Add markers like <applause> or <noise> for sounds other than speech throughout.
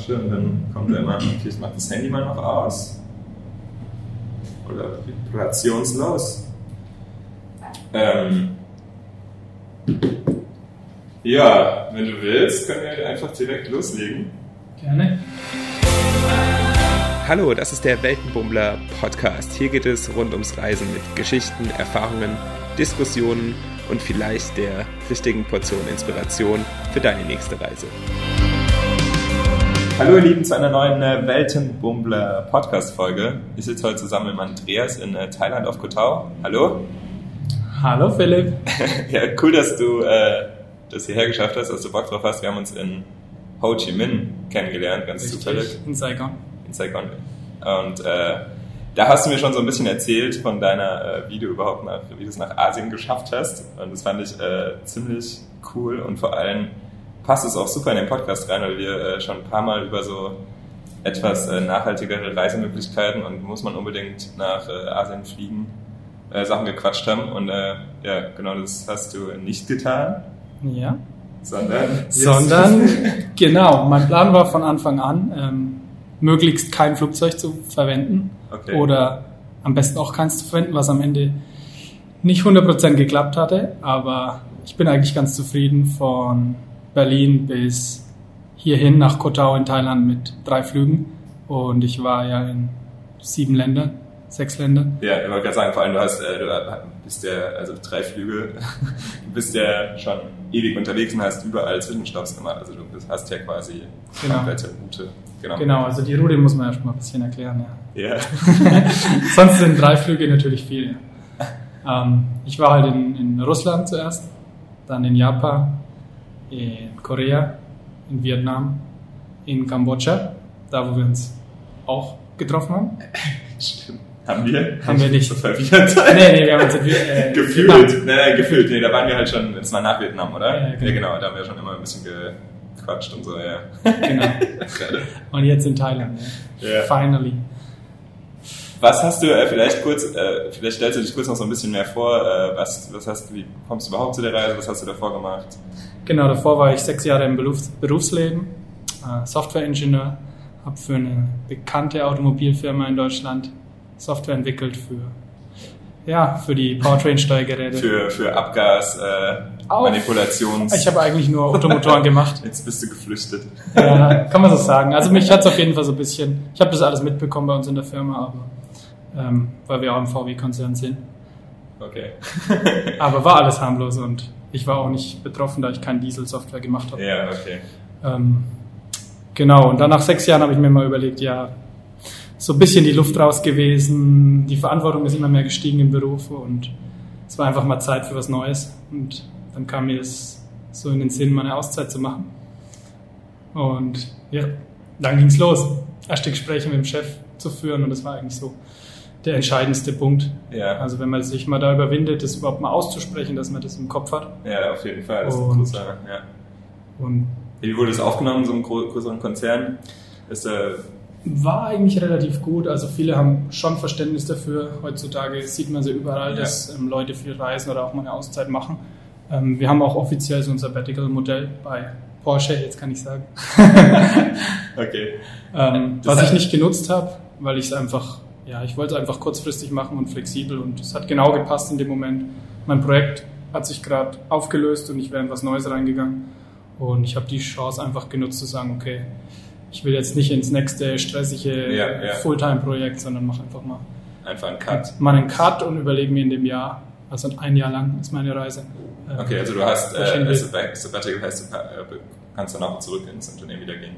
quatsche und dann kommt er immer, okay, ich mach das Handy mal noch aus. Oder vibrationslos. Ähm, ja, wenn du willst, können wir einfach direkt loslegen. Gerne. Hallo, das ist der Weltenbummler Podcast. Hier geht es rund ums Reisen mit Geschichten, Erfahrungen, Diskussionen und vielleicht der richtigen Portion Inspiration für deine nächste Reise. Hallo ihr Lieben zu einer neuen äh, Weltenbummler Podcast-Folge. Ich sitze heute zusammen mit Andreas in äh, Thailand auf Koh Tao. Hallo. Hallo Philipp. <laughs> ja, cool, dass du äh, das hierher geschafft hast, dass du Bock drauf hast. Wir haben uns in Ho Chi Minh kennengelernt, ganz Richtig, zufällig. In Saigon. In Saigon. Und äh, da hast du mir schon so ein bisschen erzählt von deiner, äh, wie du überhaupt nach, wie du es nach Asien geschafft hast. Und das fand ich äh, ziemlich cool und vor allem passt es auch super in den Podcast rein, weil wir äh, schon ein paar Mal über so etwas äh, nachhaltigere Reisemöglichkeiten und muss man unbedingt nach äh, Asien fliegen, äh, Sachen gequatscht haben. Und äh, ja, genau das hast du nicht getan, Ja. sondern Sondern, <laughs> genau, mein Plan war von Anfang an, ähm, möglichst kein Flugzeug zu verwenden. Okay. Oder am besten auch keins zu verwenden, was am Ende nicht 100% geklappt hatte. Aber ich bin eigentlich ganz zufrieden von Berlin bis hierhin nach Koh Tao in Thailand mit drei Flügen. Und ich war ja in sieben Ländern, sechs Ländern. Ja, ich wollte gerade sagen, vor allem du hast, äh, du bist ja, also drei Flüge, <laughs> du bist ja schon ewig unterwegs und hast überall Zwischenstopps gemacht. Also du hast ja quasi Genau. komplette Route genommen. Genau, also die Route muss man erst mal ein bisschen erklären, ja. Ja. <laughs> Sonst sind drei Flüge natürlich viel. Ähm, ich war halt in, in Russland zuerst, dann in Japan, in Korea, in Vietnam, in Kambodscha, da wo wir uns auch getroffen haben. <laughs> Stimmt. Haben wir? Haben wir nicht. So verwirrt. <laughs> Nee, nee, wir haben uns äh, <laughs> gefühlt. Vietnam. Nee, nee, gefühlt. Nee, da waren wir halt schon, das war nach Vietnam, oder? Ja, ja, genau. genau. Da haben wir schon immer ein bisschen gequatscht und so, ja. Genau. Und jetzt in Thailand. Ja. Ja. Finally. Was hast du, äh, vielleicht kurz, äh, vielleicht stellst du dich kurz noch so ein bisschen mehr vor, äh, was, was hast du, wie kommst du überhaupt zu der Reise, was hast du davor gemacht? Genau, davor war ich sechs Jahre im Berufs Berufsleben, äh, Softwareingenieur, habe für eine bekannte Automobilfirma in Deutschland Software entwickelt für, ja, für die Powertrain-Steuergeräte. Für, für Abgas, äh. Manipulations... Ich habe eigentlich nur Automotoren gemacht. <laughs> Jetzt bist du geflüchtet. Ja, kann man so sagen. Also mich hat es auf jeden Fall so ein bisschen, ich habe das alles mitbekommen bei uns in der Firma, aber ähm, weil wir auch im VW-Konzern sind. Okay. <laughs> Aber war alles harmlos und ich war auch nicht betroffen, da ich kein Diesel-Software gemacht habe. ja, okay. Ähm, genau, und dann nach sechs Jahren habe ich mir mal überlegt, ja, so ein bisschen die Luft raus gewesen, die Verantwortung ist immer mehr gestiegen im Beruf und es war einfach mal Zeit für was Neues. Und dann kam mir es so in den Sinn, mal eine Auszeit zu machen. Und ja, dann ging's los. Erste Gespräche mit dem Chef zu führen und das war eigentlich so der entscheidendste Punkt. Ja. Also wenn man sich mal da überwindet, das überhaupt mal auszusprechen, dass man das im Kopf hat. Ja, auf jeden Fall. Das ist ein Und- großer, ja. Und Wie wurde das aufgenommen, so einem größeren Konzern? Ist, äh, War eigentlich relativ gut. Also viele haben schon Verständnis dafür. Heutzutage sieht man sie überall, Ja. dass ähm, Leute viel reisen oder auch mal eine Auszeit machen. Ähm, wir haben auch offiziell so ein Sabbatical-Modell bei Porsche, jetzt kann ich sagen, <laughs> okay. ähm, was ich nicht genutzt habe, weil ich es einfach, ja, ich wollte es einfach kurzfristig machen und flexibel und es hat genau gepasst in dem Moment. Mein Projekt hat sich gerade aufgelöst und ich wäre in was Neues reingegangen und ich habe die Chance einfach genutzt zu sagen, okay, ich will jetzt nicht ins nächste stressige Ja, ja. Fulltime-Projekt, sondern mache einfach mal, Einfach ein Cut. mal einen Cut und überlege mir in dem Jahr, also ein Jahr lang ist meine Reise. äh, Okay, also du hast äh, will. Sabbat- Sabbatical heißt, du äh, kannst dann auch zurück ins Unternehmen wieder gehen.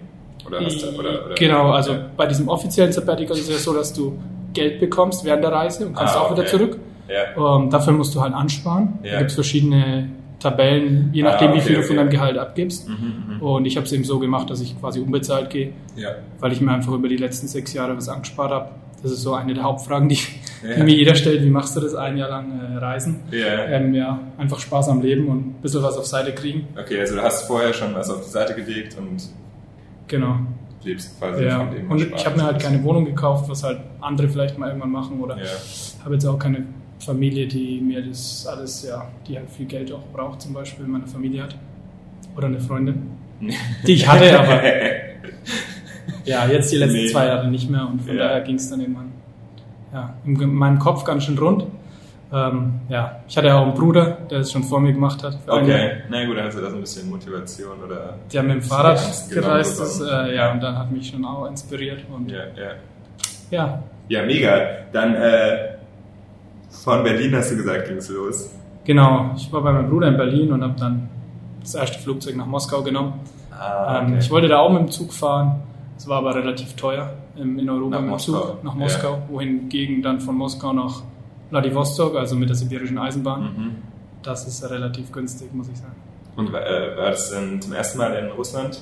Oder hast du, oder, oder, genau, also Ja. bei diesem offiziellen Sabbatical ist es ja so, dass du Geld bekommst während der Reise und kannst Ah, auch wieder okay. zurück. Ja. Ähm, dafür musst du halt ansparen. Ja. Da gibt es verschiedene Tabellen, je nachdem, Ah, wie okay, viel du von okay. deinem Gehalt abgibst. Mhm, mhm. Und ich habe es eben so gemacht, dass ich quasi unbezahlt gehe, Ja. weil ich mir einfach über die letzten sechs Jahre was angespart habe. Das ist so eine der Hauptfragen, die, Ja. die mir jeder stellt. Wie machst du das ein Jahr lang äh, reisen? Ja. Ähm, ja, einfach Spaß am Leben und ein bisschen was auf Seite kriegen. Okay, also du hast vorher schon was auf die Seite gelegt und Genau. lebst quasi Ja. von dem. Und ich habe mir halt keine Wohnung gekauft, was halt andere vielleicht mal irgendwann machen oder Ja. habe jetzt auch keine Familie, die mir das alles, ja, die halt viel Geld auch braucht, zum Beispiel meine Familie hat. Oder eine Freundin. <laughs> Die ich hatte, aber <laughs> ja, jetzt die letzten Nee. zwei Jahre nicht mehr und von Ja. daher ging es dann irgendwann ja, in meinem Kopf ganz schön rund. Ähm, ja, ich hatte ja auch einen Bruder, der es schon vor mir gemacht hat. Okay, na gut, dann hast du da so ein bisschen Motivation oder. Die haben mit dem Fahrrad gereist, das, bekommen? äh, ja, und dann hat mich schon auch inspiriert und Ja, ja. ja, Ja, mega. Dann äh, von Berlin hast du gesagt, ging es los. genau. Ich war bei meinem Bruder in Berlin und habe dann das erste Flugzeug nach Moskau genommen. Ah, Ähm, ich wollte da auch mit dem Zug fahren. Es war aber relativ teuer ähm, in Europa Nach mit dem Moskau. Zug nach Moskau, wohingegen dann von Moskau nach Vladivostok, also mit der sibirischen Eisenbahn, Mhm. das ist relativ günstig, muss ich sagen. Und äh, war das dann zum ersten Mal in Russland?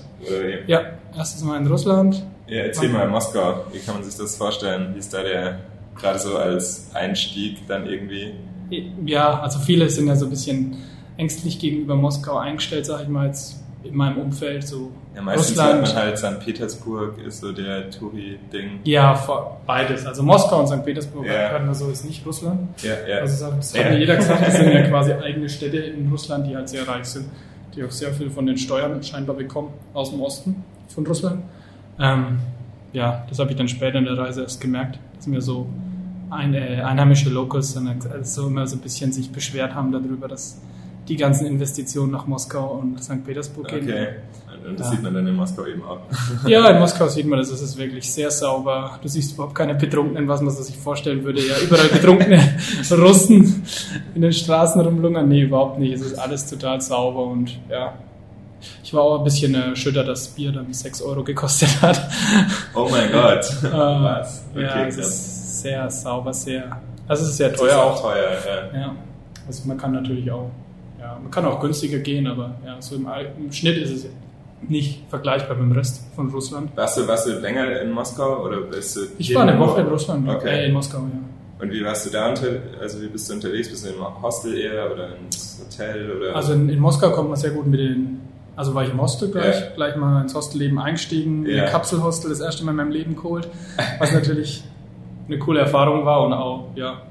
Ja, erstes Mal in Russland. Ja, erzähl mal, Moskau, wie kann man sich das vorstellen? Wie ist da der, gerade so als Einstieg dann irgendwie? Ja, also viele sind ja so ein bisschen ängstlich gegenüber Moskau eingestellt, sage ich mal jetzt in meinem Umfeld, so Ja, meistens Russland. man halt St. Petersburg ist so der Touri-Ding. Ja, beides. Also Moskau und St. Petersburg Ja. so, ist nicht Russland. Ja, ja. Also das hat Ja. mir jeder gesagt, das sind ja <laughs> quasi eigene Städte in Russland, die halt sehr reich sind, die auch sehr viel von den Steuern scheinbar bekommen aus dem Osten von Russland. Ähm, ja, das habe ich dann später in der Reise erst gemerkt, dass mir so ein, äh, einheimische Locals dann also so immer so ein bisschen sich beschwert haben darüber, dass die ganzen Investitionen nach Moskau und St. Petersburg gehen. okay. Und das Ja. sieht man dann in Moskau eben auch. Ja, in Moskau sieht man das, es ist wirklich sehr sauber. Du siehst überhaupt keine Betrunkenen, was man sich vorstellen würde. Ja, überall betrunkene <laughs> Russen in den Straßen rumlungern. Nee, überhaupt nicht. Es ist alles total sauber und ja. Ich war auch ein bisschen erschüttert, dass das Bier dann 6 Euro gekostet hat. Oh mein Gott. Äh, <laughs> Was? ja, es ist sehr sauber, sehr. Also es ist sehr teuer ist auch. teuer, ja. Ja. Also man kann natürlich auch, man kann auch günstiger gehen, aber ja, so im, im Schnitt ist es nicht vergleichbar mit dem Rest von Russland. Warst du, warst du länger in Moskau oder bist du Ich war eine Woche- in Russland, Okay. äh, in Moskau, ja. Und wie warst du da unter, also wie bist du unterwegs? Bist du im Hostel eher oder ins Hotel oder? Also in, in Moskau kommt man sehr gut mit den, also war ich im Hostel gleich, Ja. gleich mal ins Hostelleben eingestiegen, Ja. eine Kapselhostel das erste Mal in meinem Leben geholt, was natürlich eine coole Erfahrung war und auch, ja,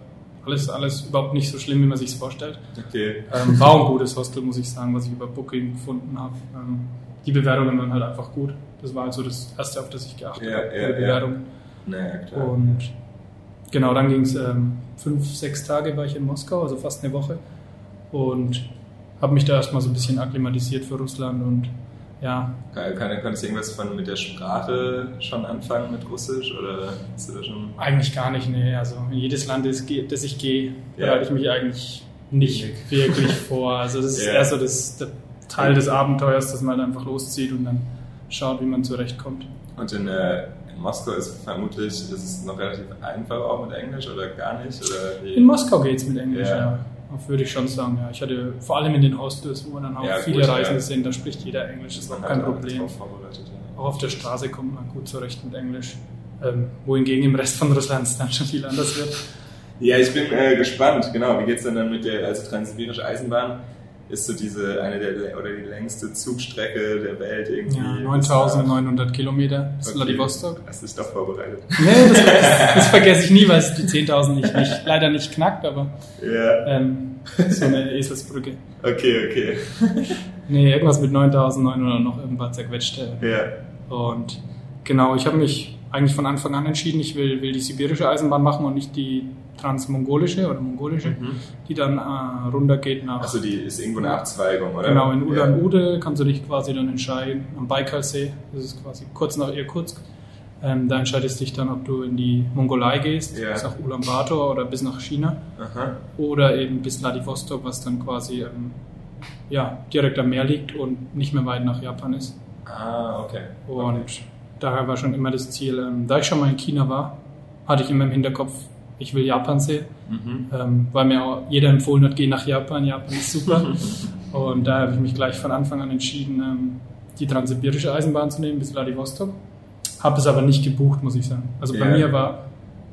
alles, alles überhaupt nicht so schlimm, wie man sich vorstellt. okay. Ähm, war ein gutes Hostel, muss ich sagen, was ich über Booking gefunden habe. Ähm, die Bewertungen waren halt einfach gut. Das war halt so das Erste, auf das ich geachtet Ja, habe, ja, gute ja. Bewertungen. Naja, klar. Und genau, dann ging es ähm, fünf, sechs Tage war ich in Moskau, also fast eine Woche. Und habe mich da erstmal so ein bisschen akklimatisiert für Russland und ja, Kann, kann, konntest du irgendwas von mit der Sprache schon anfangen mit Russisch oder hast du da schon? eigentlich gar nicht, nee. Also in jedes Land, das, das ich gehe, Ja. bereite ich mich eigentlich nicht wirklich vor. Also das ist Ja. eher so das, der Teil des Abenteuers, dass man halt einfach loszieht und dann schaut, wie man zurechtkommt. Und in, äh, in Moskau ist vermutlich ist es noch relativ einfach auch mit Englisch oder gar nicht oder? In Moskau geht's mit Englisch, Ja. ja. Würde ich schon sagen, ja. Ich hatte vor allem in den Hostels, wo dann auch Ja, viele gut, Reisende ja. sind, da spricht jeder Englisch, das ist Man auch kein da Problem. Auch auf der Straße kommt man gut zurecht mit Englisch. Ähm, wohingegen im Rest von Russland es dann schon viel anders wird. Ja, ich bin äh, gespannt. Genau, wie geht's denn dann mit der also Transsibirische Eisenbahn? Ist so diese eine der oder die längste Zugstrecke der Welt irgendwie? Ja, 9900 Kilometer bis Okay. Vladivostok. Hast dich doch vorbereitet. Nee, das, das vergesse ich nie, weil es die 10.000 nicht, nicht, leider nicht knackt, aber Ja, ähm, so eine Eselsbrücke. okay, okay. Nee, irgendwas mit 9.900 noch irgendwas zerquetscht. äh, Ja, Und genau, ich habe mich eigentlich von Anfang an entschieden, ich will, will die sibirische Eisenbahn machen und nicht die transmongolische oder mongolische, die dann äh, runter geht nach. also die ist irgendwo eine Abzweigung, oder? genau, in ja. Ulan-Ude kannst du dich quasi dann entscheiden, am Baikalsee, das ist quasi kurz nach Irkutsk. Ähm, da entscheidest du dich dann, ob du in die Mongolei gehst, Ja. bis nach Ulaanbaatar oder bis nach China Aha. oder eben bis Vladivostok, was dann quasi ähm, ja, direkt am Meer liegt und nicht mehr weit nach Japan ist. Ah, okay. Und daher war schon immer das Ziel, ähm, da ich schon mal in China war, hatte ich immer im Hinterkopf, ich will Japan sehen, Mhm. ähm, weil mir auch jeder empfohlen hat, geh nach Japan, Japan ist super. <laughs> und da habe ich mich gleich von Anfang an entschieden, ähm, die transsibirische Eisenbahn zu nehmen bis Vladivostok. Habe es aber nicht gebucht, muss ich sagen. Also bei Ja. mir war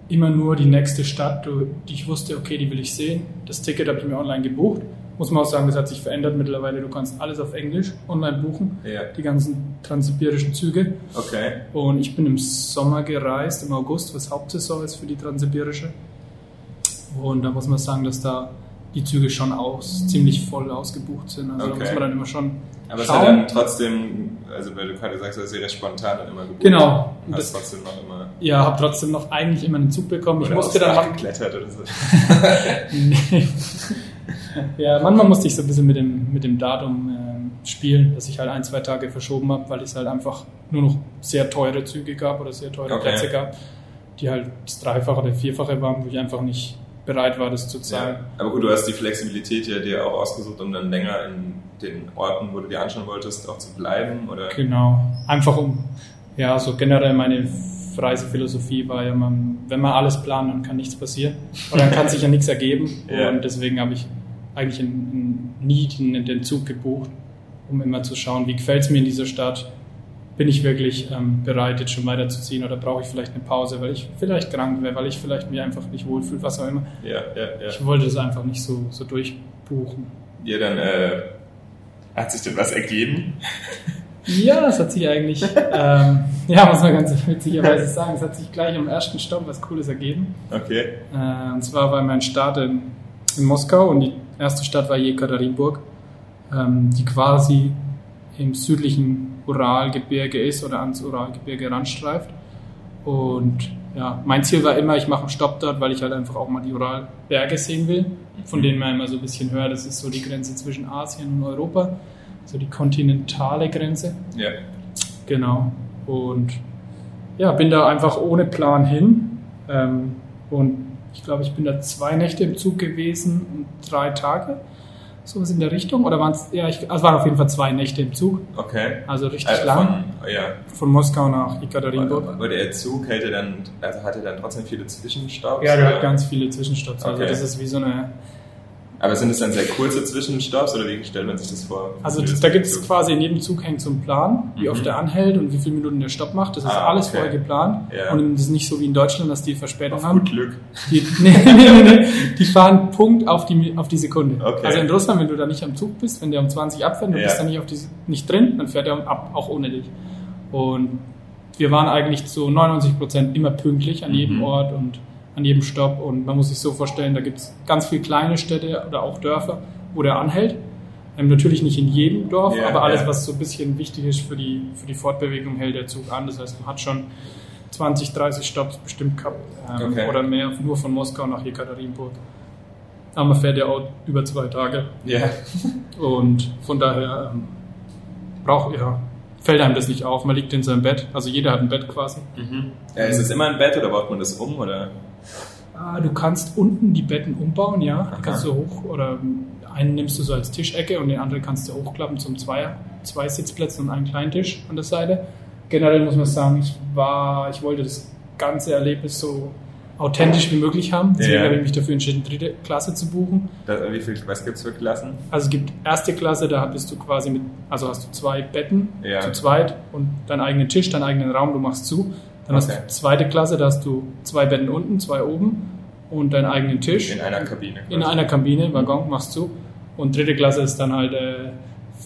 immer nur die nächste Stadt, die ich wusste, okay, die will ich sehen. Das Ticket habe ich mir online gebucht. Muss man auch sagen, das hat sich verändert mittlerweile. Du kannst alles auf Englisch online buchen, Ja, die ganzen transsibirischen Züge. okay. Und ich bin im Sommer gereist, im August, was Hauptsaison ist für die Transsibirische. Und da muss man sagen, dass da die Züge schon aus, ziemlich voll ausgebucht sind. Also da Okay. muss man dann immer schon Aber es hat dann trotzdem, also weil du gerade sagst, das ist ja recht spontan dann immer gebucht. Genau, Und das, trotzdem noch immer. Ja, habe trotzdem noch eigentlich immer einen Zug bekommen. Ich oder musste dann geklettert oder so. <laughs> <laughs> nee. <laughs> ja, manchmal musste ich so ein bisschen mit dem, mit dem Datum ähm, spielen, dass ich halt ein, zwei Tage verschoben habe, weil es halt einfach nur noch sehr teure Züge gab oder sehr teure Okay. Plätze gab, die halt das Dreifache oder Vierfache waren, wo ich einfach nicht bereit war, das zu zahlen. Ja. Aber gut, du hast die Flexibilität ja dir auch ausgesucht, um dann länger in den Orten, wo du dir anschauen wolltest, auch zu bleiben, oder? Genau. Einfach um, ja, so generell meine Reisephilosophie war ja, man, wenn man alles plant, dann kann nichts passieren. Oder dann kann sich ja nichts ergeben. <laughs> Ja. Und deswegen habe ich eigentlich in, in, nie den, den Zug gebucht, um immer zu schauen, wie gefällt es mir in dieser Stadt. Bin ich wirklich ähm, bereit, jetzt schon weiterzuziehen oder brauche ich vielleicht eine Pause, weil ich vielleicht krank wäre, weil ich vielleicht mich einfach nicht wohlfühle, was auch immer. Ja, ja, ja. Ich wollte das einfach nicht so, so durchbuchen. Ja, dann äh, hat sich denn was ergeben? <laughs> Ja, das hat sich eigentlich, ähm, ja, muss man ganz witzigerweise sagen, es hat sich gleich am ersten Stopp was Cooles ergeben. Okay. Äh, und zwar war mein Start in, in Moskau und die erste Stadt war Jekaterinburg, ähm, die quasi im südlichen Uralgebirge ist oder ans Uralgebirge ranstreift. Und ja, mein Ziel war immer, ich mache einen Stopp dort, weil ich halt einfach auch mal die Uralberge sehen will, von denen man immer so ein bisschen hört. Das ist so die Grenze zwischen Asien und Europa, so die kontinentale Grenze. Ja. Genau. Und ja, bin da einfach ohne Plan hin. Ähm, und ich glaube, ich bin da zwei Nächte im Zug gewesen und drei Tage. Sowas in der Richtung. Oder waren es, ja, ich, also es waren auf jeden Fall zwei Nächte im Zug. Okay. Also richtig Äh, lang. Von, ja. Von Moskau nach Ekaterinburg. Aber der Zug hält er dann, also hat er dann trotzdem viele Zwischenstopps? Ja, der oder? hat ganz viele Zwischenstopps. Also Okay. das ist wie so eine. Aber sind es dann sehr kurze Zwischenstopps oder wie stellt man sich das vor? Also das da gibt es quasi in jedem Zug hängt so ein Plan, wie Mhm. oft er anhält und wie viele Minuten der Stopp macht. Das ist Ah, alles okay. vorher geplant. Ja. Und es ist nicht so wie in Deutschland, dass die Verspätung Auf haben. gut Glück. Die, <laughs> nee, nee, nee, die fahren Punkt auf die, auf die Sekunde. Okay. Also in Russland, wenn du da nicht am Zug bist, wenn der um 20 abfährt und du Ja. bist da nicht, auf die, nicht drin, dann fährt er ab, auch ohne dich. Und wir waren eigentlich zu 99 Prozent immer pünktlich an jedem Mhm. Ort und an jedem Stopp. Und man muss sich so vorstellen, da gibt es ganz viele kleine Städte oder auch Dörfer, wo der anhält. Ähm, natürlich nicht in jedem Dorf, Ja, aber alles, ja. was so ein bisschen wichtig ist für die, für die Fortbewegung, hält der Zug an. Das heißt, man hat schon 20, 30 Stopps bestimmt gehabt ähm, Okay. oder mehr, nur von Moskau nach Jekaterinburg. Aber man fährt ja auch über zwei Tage Ja. <laughs> und von daher ähm, braucht ja, fällt einem das nicht auf. Man liegt in seinem Bett, also jeder hat ein Bett quasi. Mhm. ja. Ist es immer ein Bett oder baut man das um? Oder? Ah, du kannst unten die Betten umbauen, ja. Die kannst du hoch oder einen nimmst du so als Tischecke und den anderen kannst du hochklappen zum Zweier, zwei Sitzplätzen und einen kleinen Tisch an der Seite. Generell muss man sagen, ich war, ich wollte das ganze Erlebnis so authentisch wie möglich haben. Deswegen Ja. habe ich mich dafür entschieden, dritte Klasse zu buchen. Da, wie viel, was gibt's für Klassen? Also es gibt erste Klasse, da bist du quasi mit, also hast du zwei Betten Ja. zu zweit und deinen eigenen Tisch, deinen eigenen Raum, du machst zu. Dann hast Okay. du zweite Klasse, da hast du zwei Betten unten, zwei oben und deinen eigenen Tisch. In einer Kabine. In einer Kabine, Waggon, machst du. Und dritte Klasse ist dann halt äh,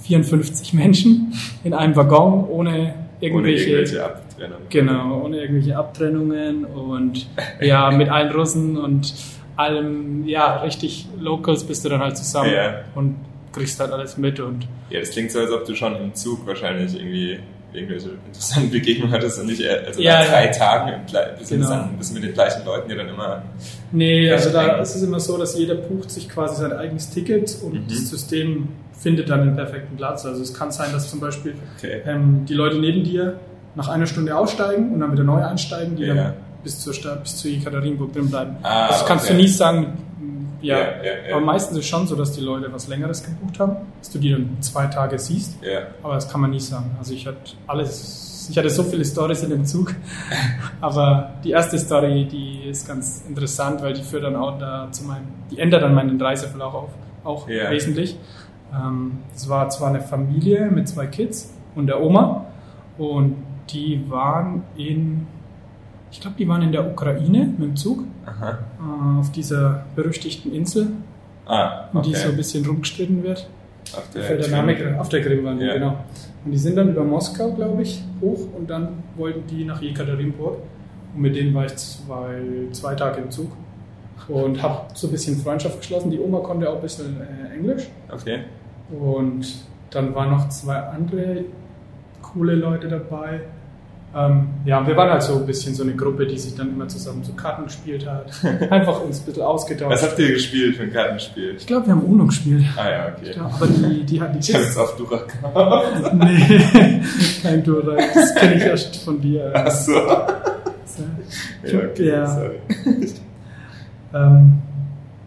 54 Menschen in einem Waggon ohne Ohne irgendwelche, irgendwelche Abtrennung. genau, ohne irgendwelche Abtrennungen und <laughs> ja, mit allen Russen und allem, ja, richtig Locals bist du dann halt zusammen Ja. und kriegst halt alles mit und Ja, das klingt so, als ob du schon im Zug wahrscheinlich irgendwie irgendwelche interessanten <laughs> Begegnungen hattest und nicht, eher- also Ja, nach ja. drei Tagen im Gle- bist Genau. du mit den gleichen Leuten, die dann immer. Nee, also da ist es immer so, dass jeder bucht sich quasi sein eigenes Ticket und Mhm. das System findet dann den perfekten Platz. Also es kann sein, dass zum Beispiel Okay. ähm, die Leute neben dir nach einer Stunde aussteigen und dann wieder neu einsteigen, die Ja. dann bis zur Stadt, bis zu Jekaterinburg drin bleiben. Ah, das kannst okay. du nie sagen. Ja, Ja, ja, aber meistens ist es schon so, dass die Leute was Längeres gebucht haben, dass du die dann zwei Tage siehst. Aber das kann man nie sagen. Also ich hatte alles, ich hatte so viele Stories in dem Zug. <laughs> Aber die erste Story, die ist ganz interessant, weil die führt dann auch da zu meinem, die ändert dann meinen Reiseverlauf auf, auch wesentlich. Ähm, Es war zwar eine Familie mit zwei Kids und der Oma und die waren in, ich glaube, die waren in der Ukraine mit dem Zug äh, auf dieser berüchtigten Insel, Ah, um die okay. so ein bisschen rumgestritten wird. Auf fällt der Name auf der Krim waren die, Ja. genau. Und die sind dann über Moskau, glaube ich, hoch und dann wollten die nach Jekaterinburg. Und mit denen war ich zwei, zwei Tage im Zug und habe so ein bisschen Freundschaft geschlossen. Die Oma konnte auch ein bisschen äh, Englisch. Okay. Und dann waren noch zwei andere coole Leute dabei. Ähm, ja, wir waren halt so ein bisschen so eine Gruppe, die sich dann immer zusammen so Karten gespielt hat. <laughs> Einfach uns ein bisschen ausgetauscht. Was habt ihr gespielt für ein Kartenspiel? Ich glaube, wir haben UNO gespielt. Ah ja, okay. Ich glaub, aber die, die hat die Ich habe jetzt auf Dura gemacht. Nee, <laughs> kein Durak. Das kenne ich erst von dir. Ach so. Ja, okay, Ja. sorry. Ähm,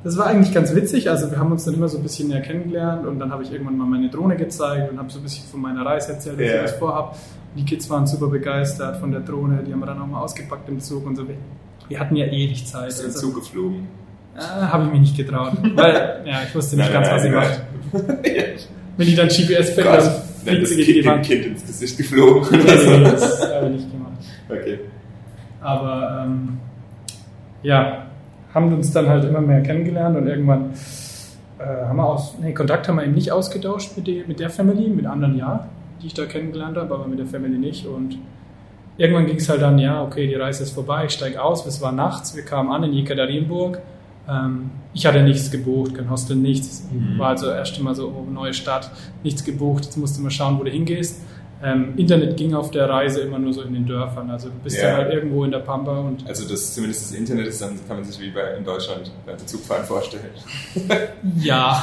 das war eigentlich ganz witzig. Also wir haben uns dann immer so ein bisschen näher kennengelernt und dann habe ich irgendwann mal meine Drohne gezeigt und habe so ein bisschen von meiner Reise erzählt, was Ja. ich alles vorhab. Und die Kids waren super begeistert von der Drohne. Die haben wir dann auch mal ausgepackt im Zug und so. Wir- hatten ja ewig Zeit. Du Also, zugeflogen? äh, habe ich mich nicht getraut. <laughs> Weil, ja, ich wusste nicht ganz, was ich mache. Wenn die dann GPS Gott, dann fliegt sie gegen die Wand. Kind ins Gesicht geflogen. Nee, <laughs> nee, das habe ich nicht gemacht. Okay. Aber ähm, ja, haben uns dann halt immer mehr kennengelernt und irgendwann äh, haben wir aus, nee, Kontakt haben wir eben nicht ausgetauscht mit, die, mit der Family, mit anderen ja, die ich da kennengelernt habe, aber mit der Family nicht. Und irgendwann ging es halt dann, ja, okay, die Reise ist vorbei, ich steige aus, es war nachts, wir kamen an in Jekaterinburg. Ähm, ich hatte nichts gebucht, kein Hostel, nichts. Mhm. War also erst mal so, oh, neue Stadt, nichts gebucht, jetzt musst du mal schauen, wo du hingehst. Ähm, Internet ging auf der Reise immer nur so in den Dörfern. Also du bist Ja. dann halt irgendwo in der Pampa und Also das, zumindest das Internet ist, dann kann man sich wie bei, in Deutschland beim Zugfahren vorstellen. <laughs> ja,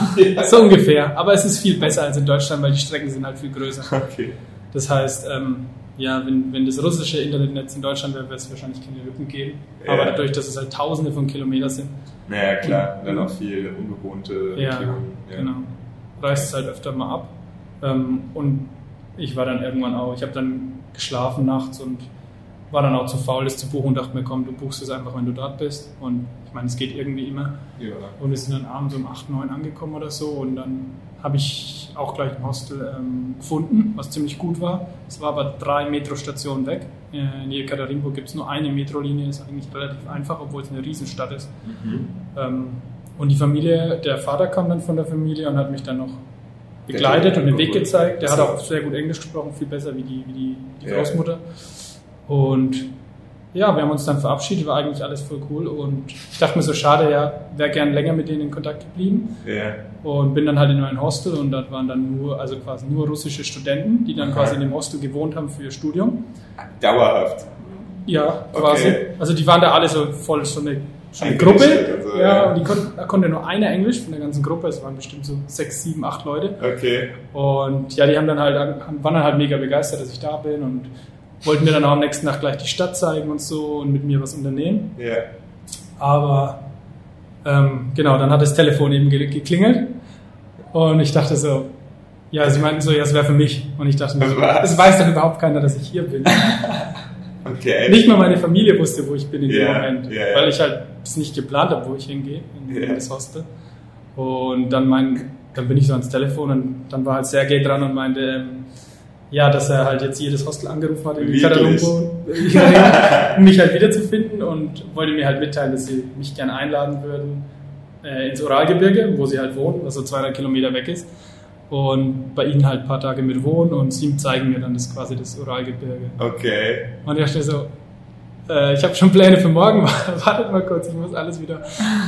so ungefähr. Aber es ist viel besser als in Deutschland, weil die Strecken sind halt viel größer. Okay. Das heißt, ähm, ja, wenn, wenn das russische Internetnetz in Deutschland wäre, wäre es wahrscheinlich keine Lücken geben. Ja. Aber dadurch, dass es halt tausende von Kilometern sind, Naja, klar. Dann auch viel unbewohnte ja, Regionen. genau, reißt es halt öfter mal ab. Ähm, und ich war dann irgendwann auch, ich habe dann geschlafen nachts und war dann auch zu faul, das zu buchen und dachte mir, komm, du buchst es einfach, wenn du dort bist. Und ich meine, es geht irgendwie immer. Ja. Und wir sind dann abends um 8, 9 angekommen oder so. Und dann habe ich auch gleich ein Hostel ähm, gefunden, was ziemlich gut war. Es war aber drei Metrostationen weg. Äh, In Jekaterinburg gibt es nur eine Metrolinie, ist eigentlich relativ einfach, obwohl es eine Riesenstadt ist. Mhm. Ähm, und die Familie, der Vater kam dann von der Familie und hat mich dann noch begleitet und den Weg gezeigt. Der hat auch sehr gut Englisch gesprochen, viel besser wie die, wie die, die Ja. Großmutter. Und ja, wir haben uns dann verabschiedet, war eigentlich alles voll cool. Und ich dachte mir so, schade, ja, wäre gern länger mit denen in Kontakt geblieben. Ja. Und bin dann halt in ein Hostel und dort waren dann nur, also quasi nur russische Studenten, die dann Aha. quasi in dem Hostel gewohnt haben für ihr Studium. Dauerhaft. Ja, quasi. Okay. Also die waren da alle so voll so eine, eine Gruppe. und so, ja, ja. und die konnten, da konnte nur einer Englisch von der ganzen Gruppe. Es waren bestimmt so sechs, sieben, acht Leute. Okay. Und ja, die haben dann halt, waren dann halt mega begeistert, dass ich da bin und wollten mir dann auch am nächsten Tag gleich die Stadt zeigen und so und mit mir was unternehmen. Ja. Aber ähm, genau, dann hat das Telefon eben ge geklingelt und ich dachte so, ja, sie meinten so, ja, es wäre für mich. Und ich dachte so, es weiß doch überhaupt keiner, dass ich hier bin. <laughs> Okay. Nicht mal meine Familie wusste, wo ich bin in dem Ja, Moment, ja. weil ich halt es nicht geplant habe, wo ich hingehe, in, Ja. das Hostel. Und dann, mein, dann bin ich so ans Telefon und dann war halt Sergej dran und meinte, ähm, ja, dass er halt jetzt jedes Hostel angerufen hat in? Katalumbo, um <laughs> mich halt wiederzufinden und wollte mir halt mitteilen, dass sie mich gerne einladen würden äh, ins Uralgebirge, wo sie halt wohnen, was so 200 Kilometer weg ist. Und bei ihnen halt ein paar Tage mit wohnen und sie zeigen mir dann das quasi das Uralgebirge. Okay. Und ich dachte so, äh, ich habe schon Pläne für morgen, <laughs> wartet mal kurz, ich muss alles wieder,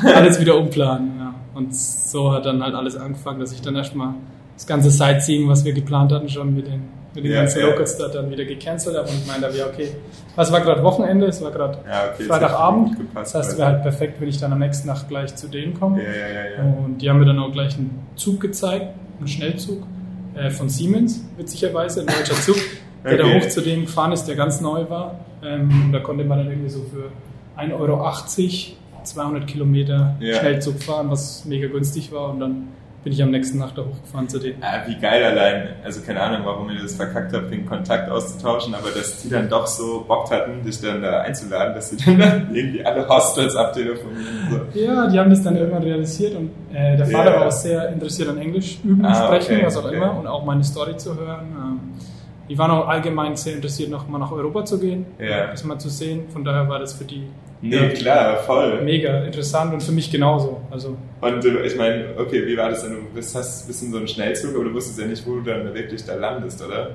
alles wieder umplanen. Ja. Und so hat dann halt alles angefangen, dass ich dann erstmal das ganze Sightseeing, was wir geplant hatten, schon mit den, mit den Ja, ganzen ja. Locals da dann wieder gecancelt habe und meinte, ja, okay, es war gerade Wochenende, es war gerade Ja, okay. Freitagabend, gut das gepasst, heißt, es wäre halt perfekt, wenn ich dann am nächsten Tag gleich zu denen komme. Und die haben mir dann auch gleich einen Zug gezeigt, einen Schnellzug äh, von Siemens, witzigerweise, ein deutscher Zug, <laughs> der da Okay. hoch zu dem gefahren ist, der ganz neu war. Ähm, da konnte man dann irgendwie so für 1,80 Euro 200 Kilometer Ja. Schnellzug fahren, was mega günstig war. Und dann bin ich am nächsten Tag da hochgefahren zu denen. Ah, wie geil allein. Also keine Ahnung, warum ihr das verkackt habt, den Kontakt auszutauschen, aber dass die dann doch so Bock hatten, dich dann da einzuladen, dass sie dann <laughs> irgendwie alle Hostels abtelefonieren. So. Ja, die haben das dann irgendwann realisiert und äh, der Vater Ja. war auch sehr interessiert an Englisch üben, Ah, sprechen, okay, was auch okay. immer und auch meine Story zu hören. Ähm, die waren auch allgemein sehr interessiert, noch mal nach Europa zu gehen, Ja. das mal zu sehen. Von daher war das für die Nee, ja, klar, voll. mega interessant und für mich genauso. Also Und ich meine, okay, wie war das denn? Du bist, hast, bist in so einem Schnellzug, aber du wusstest ja nicht, wo du dann wirklich da landest, oder?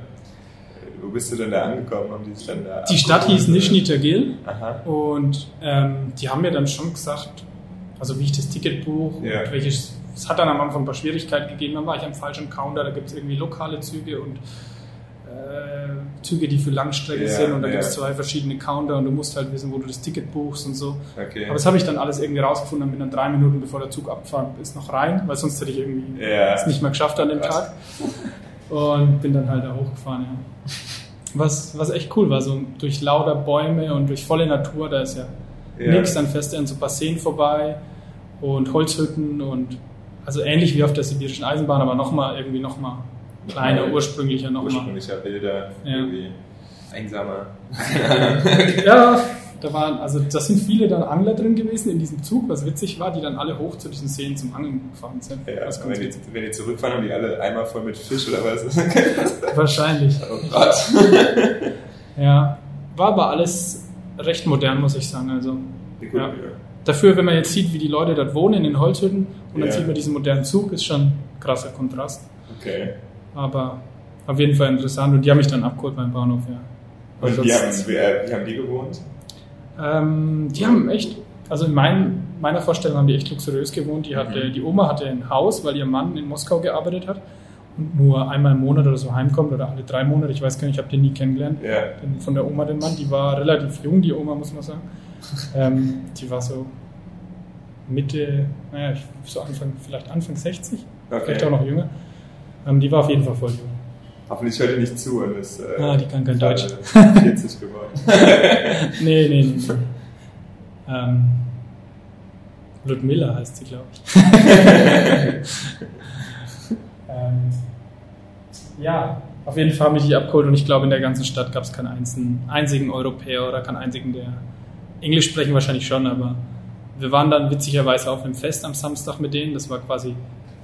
Wo bist du denn da angekommen? Haben die dann da die Stadt hieß Nizhny Tagil und ähm, die haben mir dann schon gesagt, also wie ich das Ticket buche Ja. und welches. Es hat dann am Anfang ein paar Schwierigkeiten gegeben, dann war ich am falschen Counter, da gibt es irgendwie lokale Züge und äh, Züge, die für Langstrecke Ja, sind und da ja. gibt es zwei verschiedene Counter und du musst halt wissen, wo du das Ticket buchst und so. Okay. Aber das habe ich dann alles irgendwie rausgefunden und bin dann drei Minuten, bevor der Zug abgefahren ist, noch rein, weil sonst hätte ich irgendwie Ja. es nicht mehr geschafft an dem Krass. Tag. Und bin dann halt da hochgefahren, ja. Was, was echt cool war, so durch lauter Bäume und durch volle Natur, da ist ja, nichts, dann fährst du an so Passeen vorbei und Holzhütten und also ähnlich wie auf der sibirischen Eisenbahn, aber nochmal irgendwie nochmal kleiner, Nochmal ursprünglicher nochmal. Ursprünglicher Bilder, Ja. irgendwie einsamer. <laughs> Ja, da waren, also da sind viele dann Angler drin gewesen in diesem Zug, was witzig war, die dann alle hoch zu diesen Seen zum Angeln gefahren sind. Ja, wenn, die, wenn die zurückfahren, haben die alle Eimer voll mit Fisch oder was? <laughs> <laughs> Wahrscheinlich. oh Gott. Ja, war aber alles recht modern, muss ich sagen. Also Wie gut, Ja. ja. dafür, wenn man jetzt sieht, wie die Leute dort wohnen in den Holzhütten und dann Ja. sieht man diesen modernen Zug, ist schon ein krasser Kontrast. Okay. Aber auf jeden Fall interessant und die haben mich dann abgeholt beim Bahnhof, ja. Und wie haben, Ansonsten- wie, wie haben die gewohnt? Ähm, die haben echt, also in mein, meiner Vorstellung haben die echt luxuriös gewohnt. Die, hatte, Mhm. die Oma hatte ein Haus, weil ihr Mann in Moskau gearbeitet hat und nur einmal im Monat oder so heimkommt oder alle drei Monate. Ich weiß gar nicht, ich habe den nie kennengelernt. Ja. Den, von der Oma, den Mann, die war relativ jung, die Oma, muss man sagen. <laughs> ähm, die war so Mitte, naja, so Anfang, vielleicht Anfang 60, vielleicht auch Okay. noch jünger. Ähm, die war auf jeden Fall voll jung. Hoffentlich hört ihr nicht zu und ist äh, Ah, die kann kein Deutsch. 40 geworden. <laughs> Nee, nee, nee. nee. ähm, Ludmilla heißt sie, glaube ich. <laughs> ähm, ja, auf jeden Fall haben mich die abgeholt und ich glaube, in der ganzen Stadt gab es keinen einzigen, einzigen Europäer oder keinen einzigen, der Englisch sprechen, wahrscheinlich schon, aber wir waren dann witzigerweise auf einem Fest am Samstag mit denen. Das war quasi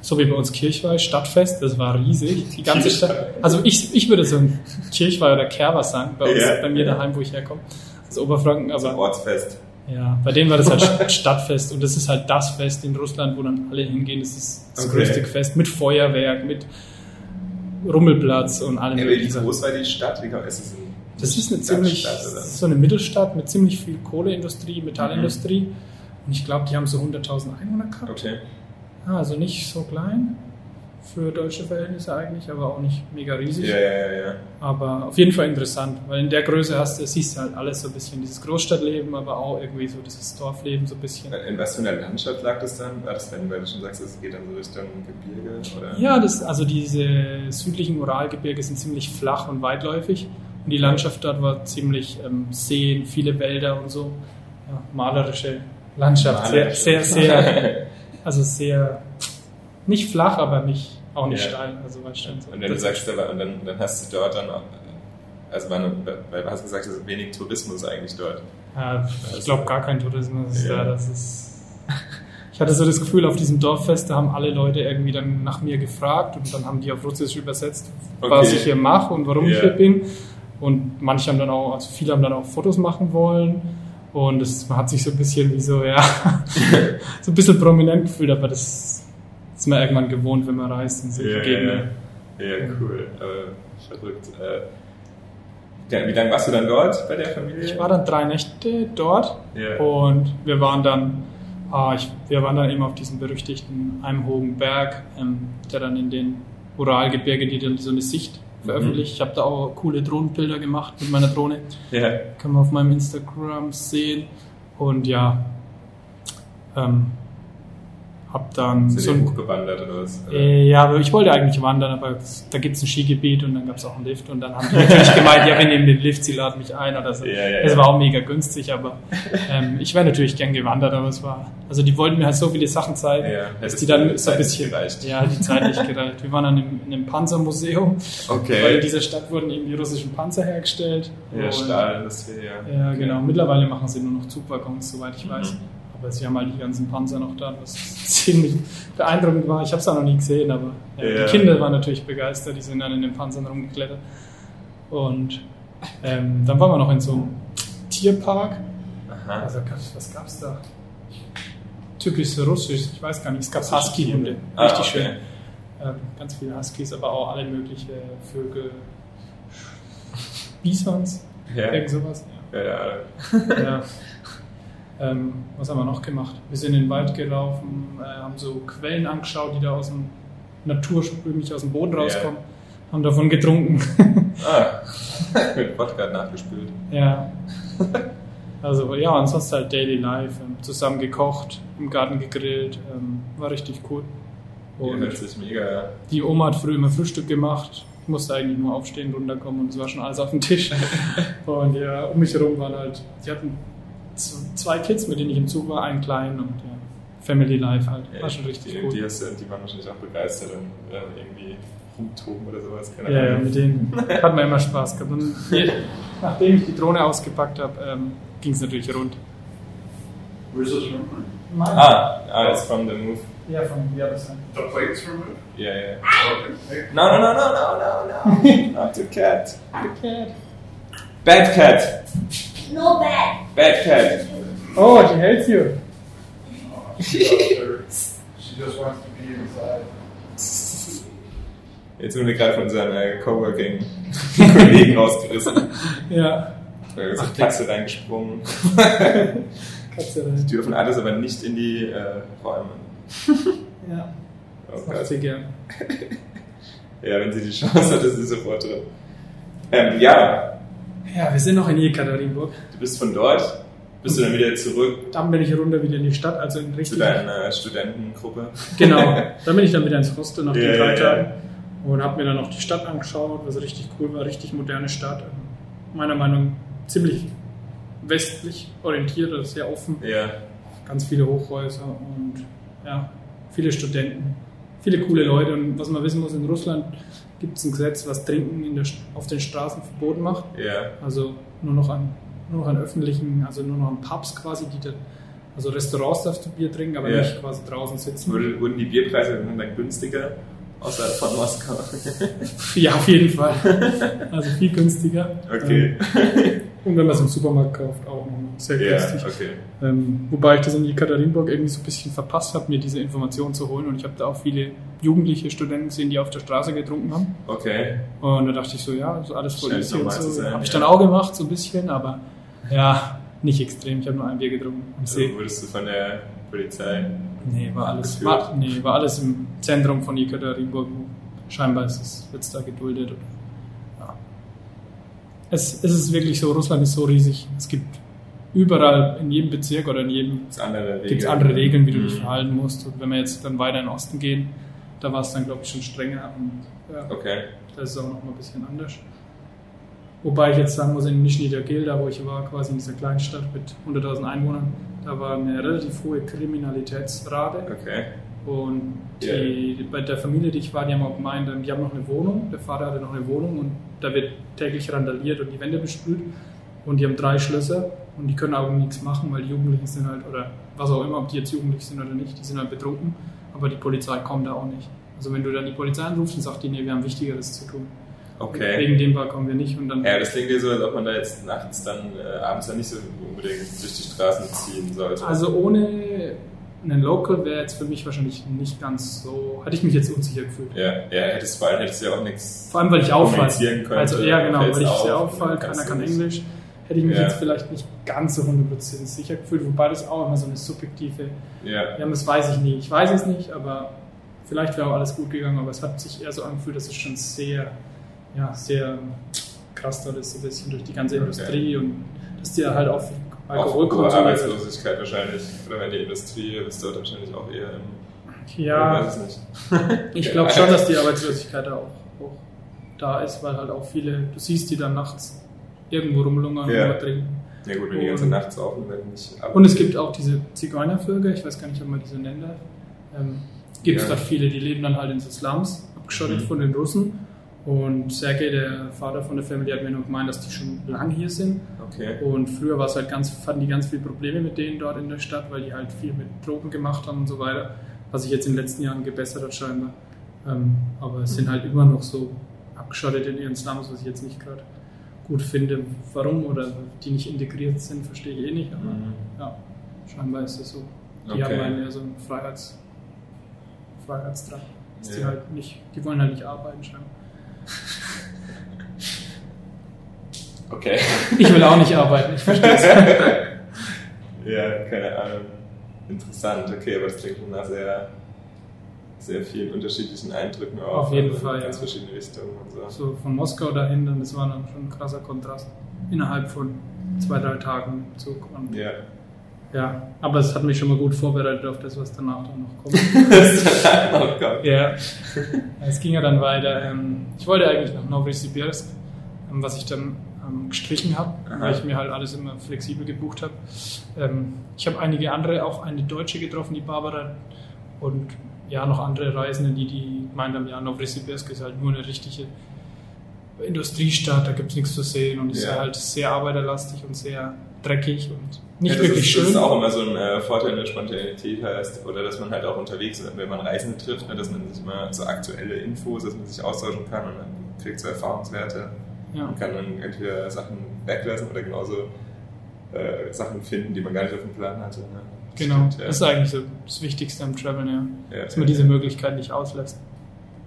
so wie bei uns Kirchweih, Stadtfest. Das war riesig. Die ganze Stadt. Also ich, ich würde so ein Kirchweih oder Kerwas sagen, bei uns, Ja. bei mir daheim, wo ich herkomme. Das Oberfranken, aber Ortsfest. ja, bei denen war das halt St- Stadtfest und das ist halt das Fest in Russland, wo dann alle hingehen. Das ist das Okay. größte Fest mit Feuerwerk, mit Rummelplatz und allem. Ja, wie groß war die Stadt? Wie ist es Das ist eine ziemlich, so eine Mittelstadt mit ziemlich viel Kohleindustrie, Metallindustrie. Und ich glaube, die haben so 100.000 Einwohner gehabt. Okay. Ah, also nicht so klein für deutsche Verhältnisse eigentlich, aber auch nicht mega riesig. Ja, ja, ja. Aber auf jeden Fall interessant, weil in der Größe hast du, siehst du halt alles so ein bisschen dieses Großstadtleben, aber auch irgendwie so dieses Dorfleben so ein bisschen. In was für einer Landschaft lag das dann? War das, wenn weil du schon sagst, es geht dann so Richtung Gebirge? Oder? Ja, das, also diese südlichen Uralgebirge sind ziemlich flach und weitläufig. Und die Landschaft dort war ziemlich ähm, Seen, viele Wälder und so. Ja, malerische Landschaft. Malerisch. Sehr, sehr, sehr, <laughs> also sehr, nicht flach, aber nicht, auch nicht Ja. steil. Also weißt schon so. Und wenn du sagst, und dann, dann hast du dort dann auch, also war eine, weil du hast gesagt, es ist wenig Tourismus eigentlich dort. Ja, ich glaube gar kein Tourismus Ja. da. Das ist. <laughs> Ich hatte so das Gefühl, auf diesem Dorffest, da haben alle Leute irgendwie dann nach mir gefragt und dann haben die auf Russisch übersetzt, was Okay. ich hier mache und warum ich Ja. hier bin. Und manche haben dann auch, also viele haben dann auch Fotos machen wollen. Und es man hat sich so ein bisschen wie so, ja, <laughs> so ein bisschen prominent gefühlt, aber das ist man irgendwann gewohnt, wenn man reist in solche Gegenden. ja, ja, cool. Äh, verrückt. Äh, wie lange warst du dann dort bei der Familie? Ich war dann drei Nächte dort und wir waren dann, ah, ich, wir waren dann eben auf diesem berüchtigten einem hohen Berg, ähm, der dann in den Uralgebirge, die dann so eine Sicht veröffentlicht. Ich habe da auch coole Drohnenbilder gemacht mit meiner Drohne. ja. Kann man auf meinem Instagram sehen. Und ja, ähm, hab dann Sind so ein hochgewandert oder was? Äh, ja, aber ich wollte eigentlich wandern, aber da gibt es ein Skigebiet und dann gab es auch einen Lift und dann haben die natürlich <laughs> gemeint, ja, wir nehmen den Lift, sie laden mich ein oder so. Ja, ja, Es ja. war auch mega günstig, aber ähm, ich wäre natürlich gern gewandert, aber es war, also die wollten mir halt so viele Sachen zeigen, Ja, dass die dann so ein bisschen, gereicht. ja, die Zeit nicht gereicht. Wir waren dann im, in einem Panzermuseum, weil in Okay. dieser Stadt wurden eben die russischen Panzer hergestellt. Ja, Und- Stahlindustrie, ja. Ja, Okay. genau. Mittlerweile machen sie nur noch Zugwaggons, soweit ich weiß. Mhm. Aber sie haben halt die ganzen Panzer noch da, was <laughs> ziemlich beeindruckend war. Ich habe es auch noch nie gesehen, aber ja, Ja. die Kinder waren natürlich begeistert. Die sind dann in den Panzern rumgeklettert. Und ähm, dann waren wir noch in so einem Tierpark. Aha. Also was gab's da? Typisch russisch, ich weiß gar nicht. Es gab Husky-Hunde. Ah, Richtig okay. schön. Ähm, ganz viele Huskies, aber auch alle möglichen Vögel. Bisons, Ja. irgend sowas. Ja. Ja, ja. Ja. Ähm, was haben wir noch gemacht? Wir sind in den Wald gelaufen, äh, haben so Quellen angeschaut, die da aus dem natursprünglich aus dem Boden Ja. rauskommen. haben davon getrunken. Ah, <laughs> <laughs> mit Wodka nachgespült. ja. Also ja, ansonsten halt Daily Life, ähm, zusammen gekocht, im Garten gegrillt, ähm, war richtig cool. Und hört sich mega. die Oma hat früh immer Frühstück gemacht. Ich musste eigentlich nur aufstehen, runterkommen und es war schon alles auf dem Tisch. <laughs> und ja, um mich herum waren halt, sie hatten zwei Kids, mit denen ich im Zug war, einen kleinen und ja, Family Life halt. War schon richtig die, cool. Die, hast, die waren wahrscheinlich auch begeistert und äh, irgendwie rumtoben oder sowas. Keine Ja, ja, mit denen <laughs> hat man immer Spaß gehabt. Und nachdem ich die Drohne ausgepackt habe, ähm, ging es natürlich rund. Where's this from? Ah, ah, it's from the move. Ja, von the other side. The plates removed? Yeah, yeah. Okay. No, no, no, no, no, no, no. <laughs> Not the cat. Bad cat. No bad. Bad cat. Oh, she hates you. She just wants to be inside. Jetzt wurden wir gerade von seinem äh, Coworking-Kollegen rausgerissen. Ja, Da ist eine Katze reingesprungen. Katze Die dürfen alles, aber nicht in die äh, Räume. Ja, Oh das macht sie gern. Ja, wenn sie die Chance hat, ist sie sofort drin. Ähm, ja, Ja, wir sind noch in Jekaterinburg. du bist von dort. Bist du dann wieder zurück Dann bin ich runter wieder in die Stadt, also in zu Richtung. deiner Studentengruppe? Genau, <laughs> dann bin ich dann wieder ins Hostel nach Ja, den drei. Tagen und habe mir dann auch die Stadt angeschaut, was richtig cool war, richtig moderne Stadt. Meiner Meinung nach ziemlich westlich orientiert, also sehr offen, Ja, ganz viele Hochhäuser und ja, viele Studenten, viele coole Leute. Und was man wissen muss, in Russland gibt es ein Gesetz, was Trinken in der, auf den Straßen verboten macht. ja. Also nur noch an, nur noch an öffentlichen, also nur noch an Pubs quasi, die da, also Restaurants darfst du Bier trinken, aber Ja. nicht quasi draußen sitzen. Wurde- Wurden die Bierpreise dann günstiger? Außer von Moskau. <laughs> Ja, auf jeden Fall. Also viel günstiger. Okay. Ähm, Und wenn man es im Supermarkt kauft, auch noch sehr Ja, günstig. okay. Ähm, wobei ich das in Jekaterinburg irgendwie so ein bisschen verpasst habe, mir diese Information zu holen. Und ich habe da auch viele jugendliche Studenten gesehen, die auf der Straße getrunken haben. Okay. Und da dachte ich so, ja, ist alles voll easy und so. sein, Habe ich ja. dann auch gemacht, so ein bisschen, aber ja, nicht extrem. Ich habe nur ein Bier getrunken am See. So wurdest du von der Polizei. Nee, war alles, war, nee, war alles im Zentrum von Jekaterinburg. Scheinbar ist es, wird es da geduldet. Es, es ist wirklich so, Russland ist so riesig. Es gibt überall, in jedem Bezirk oder in jedem, Gibt's andere Regeln? gibt es andere Regeln, wie du Mhm. dich verhalten musst. Und wenn wir jetzt dann weiter in den Osten gehen, da war es dann, glaube ich, schon strenger. Und ja, Okay. das ist auch noch mal ein bisschen anders. Wobei ich jetzt sagen muss, in Nizhny Tagil, da wo ich war, quasi in dieser kleinen Stadt mit 100.000 Einwohnern, da war eine relativ hohe Kriminalitätsrate. Okay. Und die, bei der Familie, die ich war, die haben auch gemeint, die haben noch eine Wohnung. Der Vater hatte noch eine Wohnung und da wird täglich randaliert und die Wände bespült. Und die haben drei Schlösser und die können auch nichts machen, weil die Jugendlichen sind halt, oder was auch immer, ob die jetzt jugendlich sind oder nicht, die sind halt betrunken. Aber die Polizei kommt da auch nicht. Also wenn du dann die Polizei anrufst, dann sagt die, nee, wir haben Wichtigeres zu tun. Okay. Wegen dem Bar kommen wir nicht und dann. Ja, das klingt ja so, als ob man da jetzt nachts dann äh, abends dann nicht so unbedingt durch die Straßen ziehen sollte. Also ohne einen Local wäre jetzt für mich wahrscheinlich nicht ganz so. Hätte ich mich jetzt unsicher gefühlt. ja, ja, hättest vor allem hättest du ja auch nichts. Vor allem, weil ich auffall. Könnte, Also ja, genau, weil ich sehr auffall, keiner kann. Englisch. Hätte ich mich Ja. jetzt vielleicht nicht ganz so 100% sicher gefühlt, wobei das auch immer so eine subjektive. Ja. Ja, das weiß ich nie. Ich weiß es nicht, aber vielleicht wäre auch alles gut gegangen, aber es hat sich eher so angefühlt, dass es schon sehr, ja, sehr krass dort ist, so ein bisschen durch die ganze Okay. Industrie und dass die halt auch viel Auch Alkohol hohe konsumiert. Arbeitslosigkeit wahrscheinlich. Oder wenn die Industrie ist dort wahrscheinlich auch eher im. Ich Ja, weiß es nicht. <laughs> Ich glaube schon, dass die Arbeitslosigkeit da auch, auch da ist, weil halt auch viele, du siehst die dann nachts irgendwo rumlungern Ja. und trinken. Ja gut, wenn die ganze Nacht saufen, wenn nicht. ab- Und es gibt auch diese Zigeunervölker, ich weiß gar nicht, ob man die so nennen darf. Ähm, gibt es Ja. dort viele, die leben dann halt in so Slums, abgeschottet Mhm. von den Russen. Und Sergei, der Vater von der Familie, hat mir nur gemeint, dass die schon lang hier sind. Okay. Und früher war es halt ganz, hatten die ganz viele Probleme mit denen dort in der Stadt, weil die halt viel mit Drogen gemacht haben und so weiter, was sich jetzt in den letzten Jahren gebessert hat scheinbar. Ähm, aber es sind halt immer noch so abgeschottet in ihren Slums, was ich jetzt nicht gerade gut finde. Warum oder die nicht integriert sind, verstehe ich eh nicht. Aber Mhm. ja, scheinbar ist es so. Die Okay. haben halt mehr so einen Freiheits, Freiheitsdrang. Dass Die, Ja. halt nicht, die wollen halt nicht arbeiten scheinbar. <laughs> Okay. Ich will auch nicht arbeiten, ich verstehe es. <laughs> ja, keine Ahnung. Interessant, okay, aber das klingt nach sehr, sehr vielen unterschiedlichen Eindrücken auch. Auf jeden also in Fall, Ganz ja. verschiedene Richtungen und so. So von Moskau dahin, dann das war dann schon ein krasser Kontrast. Innerhalb von zwei, drei Tagen im Zug. Und Ja. Ja, aber es hat mich schon mal gut vorbereitet auf das, was danach dann noch kommt. <laughs> oh Gott. Ja, es ging ja dann weiter. Ähm, Ich wollte eigentlich nach Novosibirsk, ähm, was ich dann ähm, gestrichen habe, weil ich mir halt alles immer flexibel gebucht habe. Ich habe einige andere, auch eine Deutsche getroffen, die Barbara, und ja, noch andere Reisende, die, die meinen haben, ja, Novosibirsk ist halt nur eine richtige Industriestadt, da gibt es nichts zu sehen und es Ja. ist halt sehr arbeiterlastig und sehr dreckig und nicht ja, wirklich ist, schön. Das ist auch immer so ein äh, Vorteil der Spontanität heißt, oder dass man halt auch unterwegs ist, wenn man Reisende trifft, ne, dass man sich immer so aktuelle Infos, dass man sich austauschen kann und dann kriegt so Erfahrungswerte ja. und kann dann entweder Sachen weglassen oder genauso äh, Sachen finden, die man gar nicht auf dem Plan hatte. Ne? Das Genau, stimmt, ja. das ist eigentlich so das Wichtigste am Traveln, ja. Dass man diese. Möglichkeit nicht auslässt.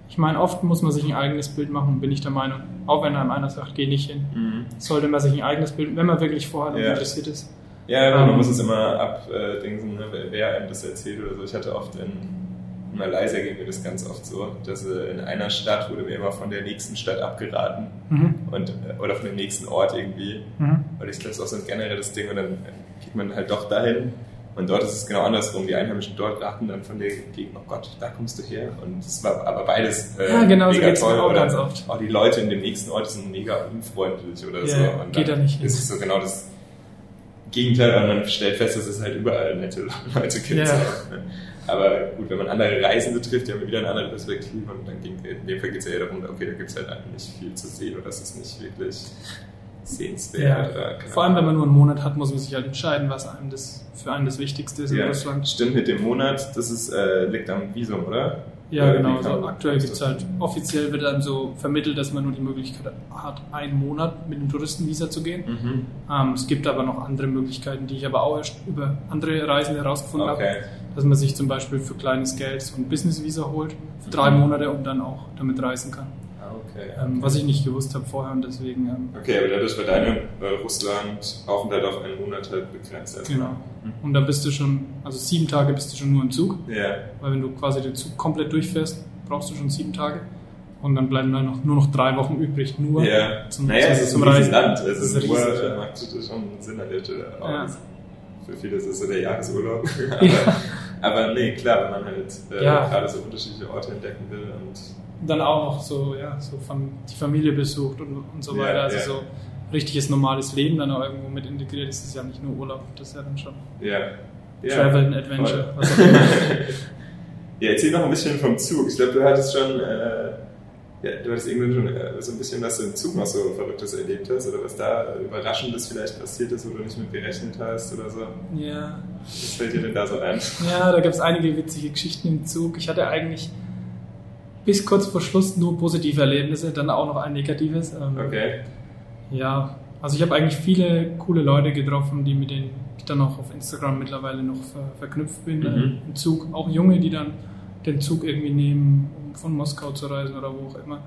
Ich meine, oft muss man sich ein eigenes Bild machen, bin ich der Meinung. Auch wenn einem einer sagt, geh nicht hin. Mhm. Sollte man sich ein eigenes Bild, wenn man wirklich vorhat und Ja. interessiert ist. Ja, aber man Ähm, muss es immer abdingsen, ne, wer- einem das erzählt oder so. Ich hatte oft in, Malaysia ging mir das ganz oft so, dass äh, in einer Stadt wurde mir immer von der nächsten Stadt abgeraten Mhm. und, äh, oder von dem nächsten Ort irgendwie. Mhm. Und ich glaube, das ist auch so ein generelles Ding und dann geht man halt doch dahin. Und dort ist es genau andersrum. Die Einheimischen dort raten dann von der Gegend, oh Gott, da kommst du her. Und es war aber beides äh, Ja, genau, so mega mir toll. auch Oder, ganz oft. Oh, die Leute in dem nächsten Ort sind mega unfreundlich oder Ja, so. Und geht da nicht ist es so genau das Gegenteil und man stellt fest, dass es halt überall nette <laughs> Leute gibt. So, <laughs> ne? Aber gut, wenn man andere Reisende trifft, die haben wieder eine andere Perspektive und dann ging, in dem Fall geht es ja eher darum, okay, da gibt es halt nicht viel zu sehen oder es ist nicht wirklich sehenswert. Ja. Oder, keine Vor allem, wenn man nur einen Monat hat, muss man sich halt entscheiden, was einem das für einen das Wichtigste ist in ja, Russland. Stimmt mit dem Monat, das ist, äh, liegt am Visum, oder? Ja, Oder genau. Also aktuell gibt es halt, offiziell wird dann so vermittelt, dass man nur die Möglichkeit hat, einen Monat mit dem Touristenvisa zu gehen. Mhm. Ähm, es gibt aber noch andere Möglichkeiten, die ich aber auch erst über andere Reisende herausgefunden Okay. habe, dass man sich zum Beispiel für kleines Geld so ein Business-Visa holt, für drei Mhm. Monate und dann auch damit reisen kann. Okay. Ähm, was ich nicht gewusst habe vorher und deswegen, ähm, Okay, aber dadurch war deine äh, Russland-Aufenthalt auf einen Monat halt begrenzt. erstmal. genau. Und dann bist du schon, also sieben Tage bist du schon nur im Zug, Ja. weil wenn du quasi den Zug komplett durchfährst, brauchst du schon sieben Tage. Und dann bleiben dann noch, nur noch drei Wochen übrig, nur Ja, zum, naja, es ist zum ein Reisen. Land. Es Das ist ist nur, ja. macht das schon Sinn an der Stelle. Ja. Für viele ist es so der Jahresurlaub. <laughs> aber, Ja. aber nee, klar, wenn man halt äh, Ja. gerade so unterschiedliche Orte entdecken will Und dann auch noch so, ja, so von die Familie besucht und, und so Ja, weiter. Also ja. so richtiges normales Leben dann auch irgendwo mit integriert ist. Das ist ja nicht nur Urlaub, das ist ja dann schon ja. ja. Travel and Adventure. <laughs> Was auch immer. Ja, erzähl noch ein bisschen vom Zug. Ich glaube, du hattest schon, äh, ja, du hattest irgendwann schon äh, so ein bisschen, was du im Zug noch so Verrücktes erlebt hast oder was da Überraschendes vielleicht passiert ist, wo du nicht mit gerechnet hast oder so. ja. Was fällt dir denn da so ein? ja, da gibt es einige witzige Geschichten im Zug. Ich hatte eigentlich bis kurz vor Schluss nur positive Erlebnisse, dann auch noch ein negatives. Ähm, Okay. Ja, also ich habe eigentlich viele coole Leute getroffen, die mit denen ich dann auch auf Instagram mittlerweile noch ver verknüpft bin Mhm. äh, im Zug. Auch Junge, die dann den Zug irgendwie nehmen, um von Moskau zu reisen oder wo auch immer.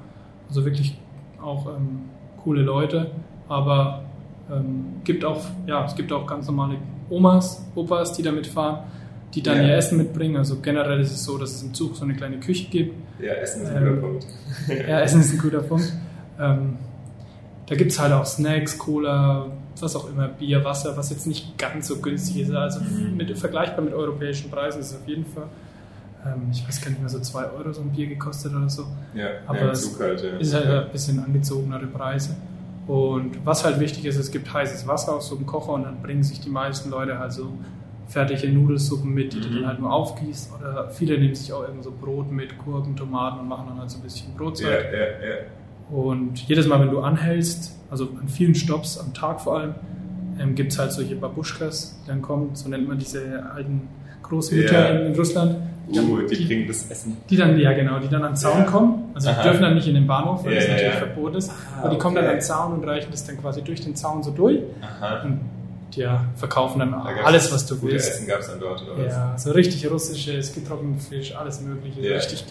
Also wirklich auch ähm, coole Leute. Aber ähm, gibt auch, ja, es gibt auch ganz normale Omas, Opas, die da mitfahren, die dann Ja. ihr Essen mitbringen. Also generell ist es so, dass es im Zug so eine kleine Küche gibt. Ja, Essen ist ein Ähm, guter Punkt. <laughs> Ja, Essen ist ein guter Punkt. Ähm, da gibt es halt auch Snacks, Cola, was auch immer, Bier, Wasser, was jetzt nicht ganz so günstig ist. Also Mhm. mit, vergleichbar mit europäischen Preisen ist es auf jeden Fall. Ähm, ich weiß gar nicht mehr, so 2 Euro so ein Bier gekostet oder so. Ja, Aber ja, im es Zug halt, ja. Ist halt ein bisschen angezogenere Preise. Und was halt wichtig ist, es gibt heißes Wasser aus so einem Kocher und dann bringen sich die meisten Leute halt so fertige Nudelsuppen mit, die du Mhm. dann halt nur aufgießt. Oder viele nehmen sich auch irgend so Brot mit, Gurken, Tomaten und machen dann halt so ein bisschen Ja, Brotzeit. ja, ja. Und jedes Mal, wenn du anhältst, also an vielen Stops am Tag vor allem, ähm, gibt es halt solche Babuschkas, die dann kommen, so nennt man diese alten Großmütter Ja. in, Russland. Die dann- Uh, die bringen das Essen. die dann, ja genau, die dann an den Zaun Ja. kommen. Also die Aha. dürfen dann nicht in den Bahnhof, weil Ja, das ja, natürlich ja. verboten ist. Ah, Aber die kommen dann okay. an den Zaun und reichen das dann quasi durch den Zaun so durch Aha. und ja, verkaufen dann alles, was du willst. Essen gab es dann dort, oder was? Ja, so richtig russisches, getrockneter Fisch, alles mögliche. Ja. Richtig,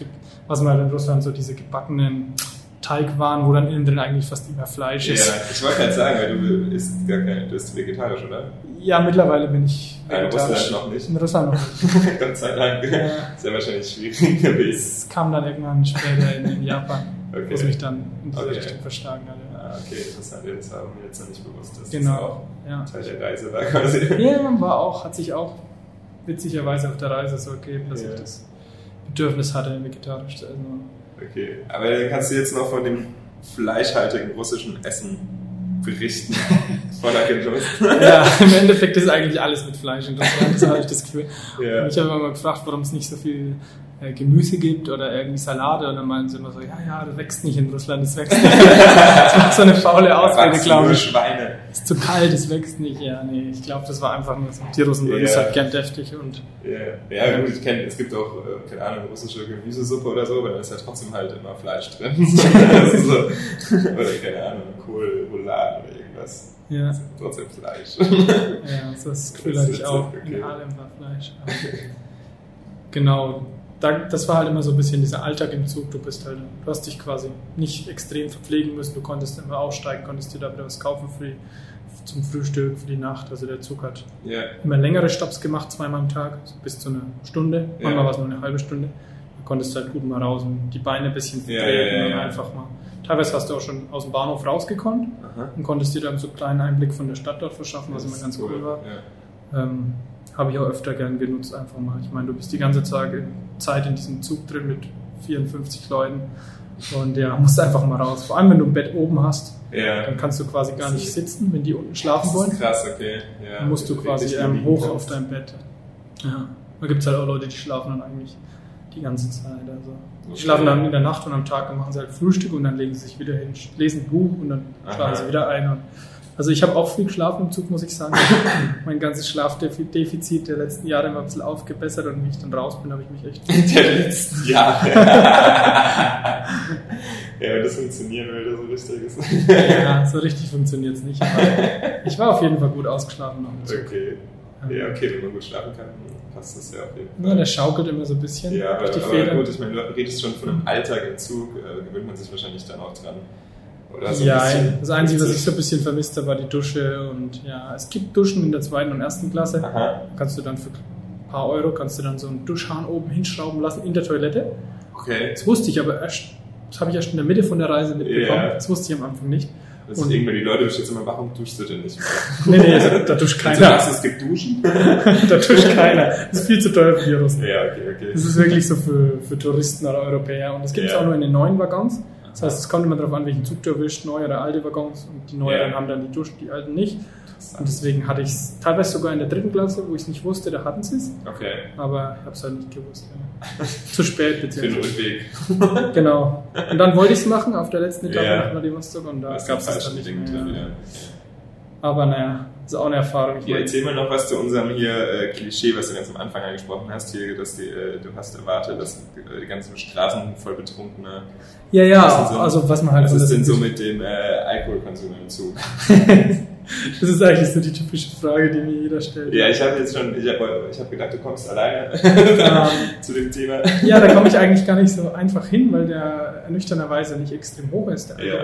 was man halt in Russland so diese gebackenen Teigwaren, wo dann innen drin eigentlich fast immer Fleisch Ja, ist. ich wollte gerade sagen, weil du isst gar kein, du isst vegetarisch, oder? Ja, mittlerweile bin ich In vegetarisch. Russland noch nicht. In Russland noch nicht. <laughs> Gott sei Dank. Ja. Ist ja wahrscheinlich schwierig gewesen. Es kam dann irgendwann später in, in Japan, Okay. wo es mich dann in diese Okay. Richtung verschlagen hat. ja. Ah, okay, interessant. Das war mir jetzt noch nicht bewusst, dass Genau, das auch ja. Teil der Reise war quasi. Ja, man war auch, hat sich auch witzigerweise auf der Reise so ergeben, dass Ja. ich das Bedürfnis hatte, vegetarisch zu essen. Okay, aber dann kannst du jetzt noch von dem fleischhaltigen russischen Essen berichten. <laughs> Voller Genuss. Ja, im Endeffekt ist eigentlich alles mit Fleisch in Russland, das habe ich das Gefühl. Ja. Und Ich habe immer gefragt, warum es nicht so viel Gemüse gibt oder irgendwie Salate und dann meinen sie immer so, ja, ja, das wächst nicht in Russland, das wächst nicht. <laughs> das war so eine faule Ausrede, glaube ich. Schweine. Ist zu kalt, es wächst nicht. Ja, nee, ich glaube, das war einfach nur so. Die Russen mögen es Ja. halt gern deftig und Ja, ja gut, ich kenne, es gibt auch, äh, keine Ahnung, russische Gemüsesuppe oder so, aber da ist ja trotzdem halt immer Fleisch drin. <laughs> So, oder keine Ahnung, Kohl, Rouladen oder irgendwas. ja, Das ist trotzdem Fleisch. ja so das <laughs> Gefühl hatte ich auch. In allem war Fleisch. Aber genau, das war halt immer so ein bisschen dieser Alltag im Zug. Du bist halt, du hast dich quasi nicht extrem verpflegen müssen. Du konntest immer aussteigen, konntest dir da wieder was kaufen für die, zum Frühstück, für die Nacht. Also der Zug hat ja, immer längere Stopps gemacht, zweimal am Tag, so bis zu einer Stunde. Ja. Manchmal war es nur eine halbe Stunde. Da konntest du halt gut mal raus und die Beine ein bisschen ja, ja, und einfach mal. Teilweise hast du auch schon aus dem Bahnhof rausgekonnt aha. und konntest dir dann so einen kleinen Einblick von der Stadt dort verschaffen, was immer ganz cool, war. Ja. Ähm, Habe ich auch öfter gern genutzt, einfach mal. Ich meine, du bist die ganze Zeit in, diesem Zug drin mit 54 Leuten und ja, musst einfach mal raus. Vor allem, wenn du ein Bett oben hast, Ja. dann kannst du quasi gar nicht sitzen, wenn die unten schlafen Das wollen. ist krass, okay. Ja, Dann musst du quasi ähm, hoch kannst. auf dein Bett. Ja. Da gibt es halt auch Leute, die schlafen dann eigentlich die ganze Zeit. Also. Die Okay. schlafen dann in der Nacht und am Tag dann machen sie halt Frühstück und dann legen sie sich wieder hin, lesen ein Buch und dann Aha. schlafen sie wieder ein. Und also ich habe auch viel geschlafen im Zug, muss ich sagen. <laughs> mein ganzes Schlafdefizit der letzten Jahre war ein bisschen aufgebessert und wie ich dann raus bin, habe ich mich echt Der <laughs> letzten Jahre. <laughs> ja, wenn das funktionieren würde, so richtig ist. ja, so richtig funktioniert es nicht. Aber ich war auf jeden Fall gut ausgeschlafen noch im Zug. Okay. Ja, okay, wenn man gut schlafen kann, passt das ja auf jeden Fall. Ja, der schaukelt immer so ein bisschen Ja, aber, durch die aber gut, ich meine, du redest schon von einem Alltag im Zug, äh, gewöhnt man sich wahrscheinlich dann auch dran. Oder so ein ja, bisschen das Einzige, was ich so ein bisschen vermisst habe, war die Dusche. Und ja, es gibt Duschen in der zweiten und ersten Klasse. Aha, Kannst du dann für ein paar Euro kannst du dann so einen Duschhahn oben hinschrauben lassen in der Toilette. okay. Das wusste ich aber erst, das habe ich erst in der Mitte von der Reise mitbekommen. Ja. Das wusste ich am Anfang nicht. Das Und- irgendwann die Leute jetzt immer, warum duschst du denn nicht mehr? <laughs> Nee, nee, da duscht Also, keiner. was, es gibt Duschen? <laughs> da duscht keiner. Das ist viel zu teuer für die Russen. ja, okay, okay. Das ist wirklich so für, für Touristen oder Europäer. Und das gibt es Ja. auch nur in den neuen Waggons. Das heißt, es kommt immer darauf an, welchen Zug du erwischt, neue oder alte Waggons. Und die neueren Ja. haben dann die Dusch, die alten nicht. Und deswegen hatte ich es teilweise sogar in der dritten Klasse, wo ich es nicht wusste, da hatten sie es. Okay, Aber ich habe es halt nicht gewusst. Ja. <laughs> Zu spät für den beziehungsweise. Rückweg. <laughs> Genau. Und dann wollte ich es machen auf der letzten Etappe Ja. nach Vladivostok und da gab es dann nicht mehr. wieder. Aber naja, ist auch eine Erfahrung. Hier, meine, erzähl mal noch was zu unserem hier äh, Klischee, was du ganz am Anfang angesprochen hast, hier, dass die, äh, du hast erwartet, dass äh, die ganzen Straßen voll betrunkene. ja, ja, so- also was man halt Was ist denn so mit dem äh, Alkoholkonsum im Zug? <laughs> Das ist eigentlich so die typische Frage, die mir jeder stellt. Ja, ich habe jetzt schon, ich habe ich hab gedacht, du kommst alleine <laughs> zu dem Thema. Ja, da komme ich eigentlich gar nicht so einfach hin, weil der ernüchternderweise nicht extrem hoch ist, der Ja.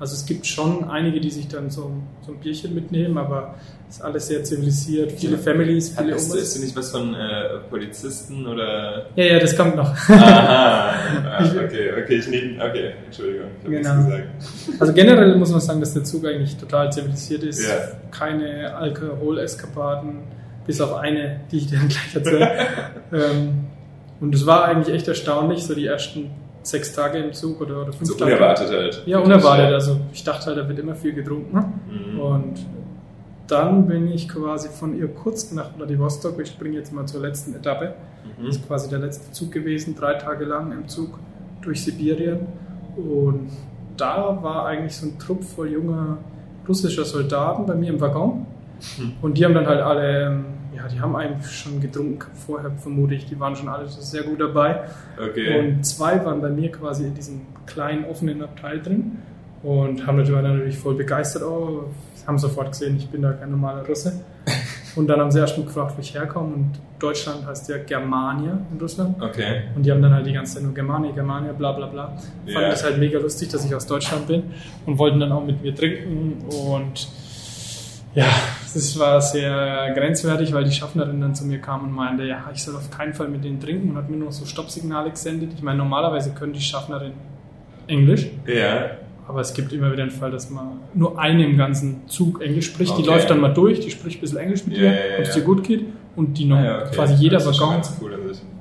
Also es gibt schon einige, die sich dann so, so ein Bierchen mitnehmen, aber es ist alles sehr zivilisiert, viele Ja. Families, viele Hast, Omas. ist du nicht was von äh, Polizisten oder? Ja, ja, das kommt noch. Aha, ah, okay, okay, ich nehme, okay, Entschuldigung, ich habe Genau. nichts gesagt. Also generell muss man sagen, dass der Zug eigentlich total zivilisiert ist. Ja. Keine Alkoholeskapaden, bis auf eine, die ich dir dann gleich erzähle. <laughs> ähm, und es war eigentlich echt erstaunlich, so die ersten sechs Tage im Zug oder, oder fünf So Tage. unerwartet halt. Ja, unerwartet. Also ich dachte halt, da wird immer viel getrunken. Mhm. Und dann bin ich quasi von Irkutsk nach Vladivostok. Ich springe jetzt mal zur letzten Etappe. Mhm. Das ist quasi der letzte Zug gewesen, drei Tage lang im Zug durch Sibirien. Und da war eigentlich so ein Trupp voll junger russischer Soldaten bei mir im Waggon. Und die haben dann halt alle, ähm, ja, die haben eigentlich schon getrunken vorher, vermute ich. Die waren schon alle sehr gut dabei. Okay. Und zwei waren bei mir quasi in diesem kleinen offenen Abteil drin und haben natürlich, natürlich voll begeistert. Oh, haben sofort gesehen, ich bin da kein normaler Russe. <laughs> Und dann haben sie erst mal gefragt, wo ich herkomme. Und Deutschland heißt ja Germania in Russland. Okay. Und die haben dann halt die ganze Zeit nur Germania, Germania, bla bla bla. Fanden Ja. das halt mega lustig, dass ich aus Deutschland bin und wollten dann auch mit mir trinken. Und ja, das war sehr grenzwertig, weil die Schaffnerin dann zu mir kam und meinte, ja, ich soll auf keinen Fall mit denen trinken und hat mir nur so Stoppsignale gesendet. Ich meine, normalerweise können die Schaffnerin Englisch, Ja. aber es gibt immer wieder den Fall, dass man nur eine im ganzen Zug Englisch spricht. Die Okay. läuft dann mal durch, die spricht ein bisschen Englisch mit Ja, dir, ja, ja, ob es ja. dir gut geht. Und die noch Ah, ja, okay. quasi jeder Waggon. cool.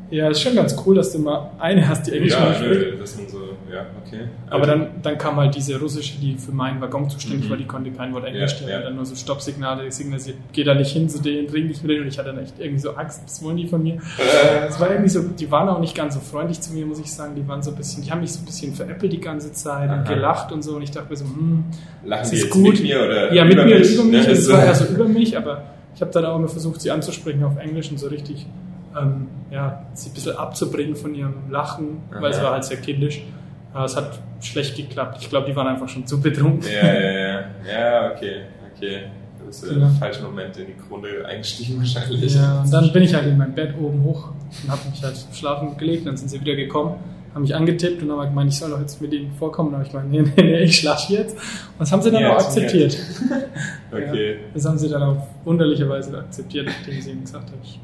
Ja, ist schon ganz cool, dass du mal eine hast, die Englisch Ja, spricht. nö, das sind so, ja, okay. Aber dann, dann kam halt diese russische, die für meinen Waggon zuständig Mhm. war, die konnte kein Wort Englisch, Ja, die ja. dann nur so Stoppsignale signalisiert, geh da nicht hin zu denen, trink nicht mit denen und ich hatte dann echt irgendwie so Angst, was wollen die von mir? Äh, Es war irgendwie so, die waren auch nicht ganz so freundlich zu mir, muss ich sagen, die waren so ein bisschen, die haben mich so ein bisschen veräppelt die ganze Zeit und Aha. gelacht und so und ich dachte mir so, hm, lachen ist jetzt gut. mit mir oder ja, mit über mir mich? oder über mich, Ne? es So. war eher so über mich, aber ich habe dann auch immer versucht, sie anzusprechen auf Englisch und so richtig, ähm, ja, sie ein bisschen abzubringen von ihrem Lachen, weil es Aha. war halt sehr kindisch. Aber es hat schlecht geklappt. Ich glaube, die waren einfach schon zu betrunken. Ja, ja, ja. Ja, okay, okay. Du bist Genau. im falschen Moment in die Krone eingestiegen wahrscheinlich. Ja, und dann bin ich halt in mein Bett oben hoch und habe mich halt schlafen gelegt. Dann sind sie wieder gekommen, haben mich angetippt und haben gemeint, ich soll doch jetzt mit ihnen vorkommen. Dann habe ich gemeint, nee, nee, nee, ich schlafe jetzt. Und das haben sie dann Ja, auch akzeptiert. <laughs> Okay. Ja, das haben sie dann auf wunderliche Weise akzeptiert, nachdem ich ihnen gesagt habe. Ich.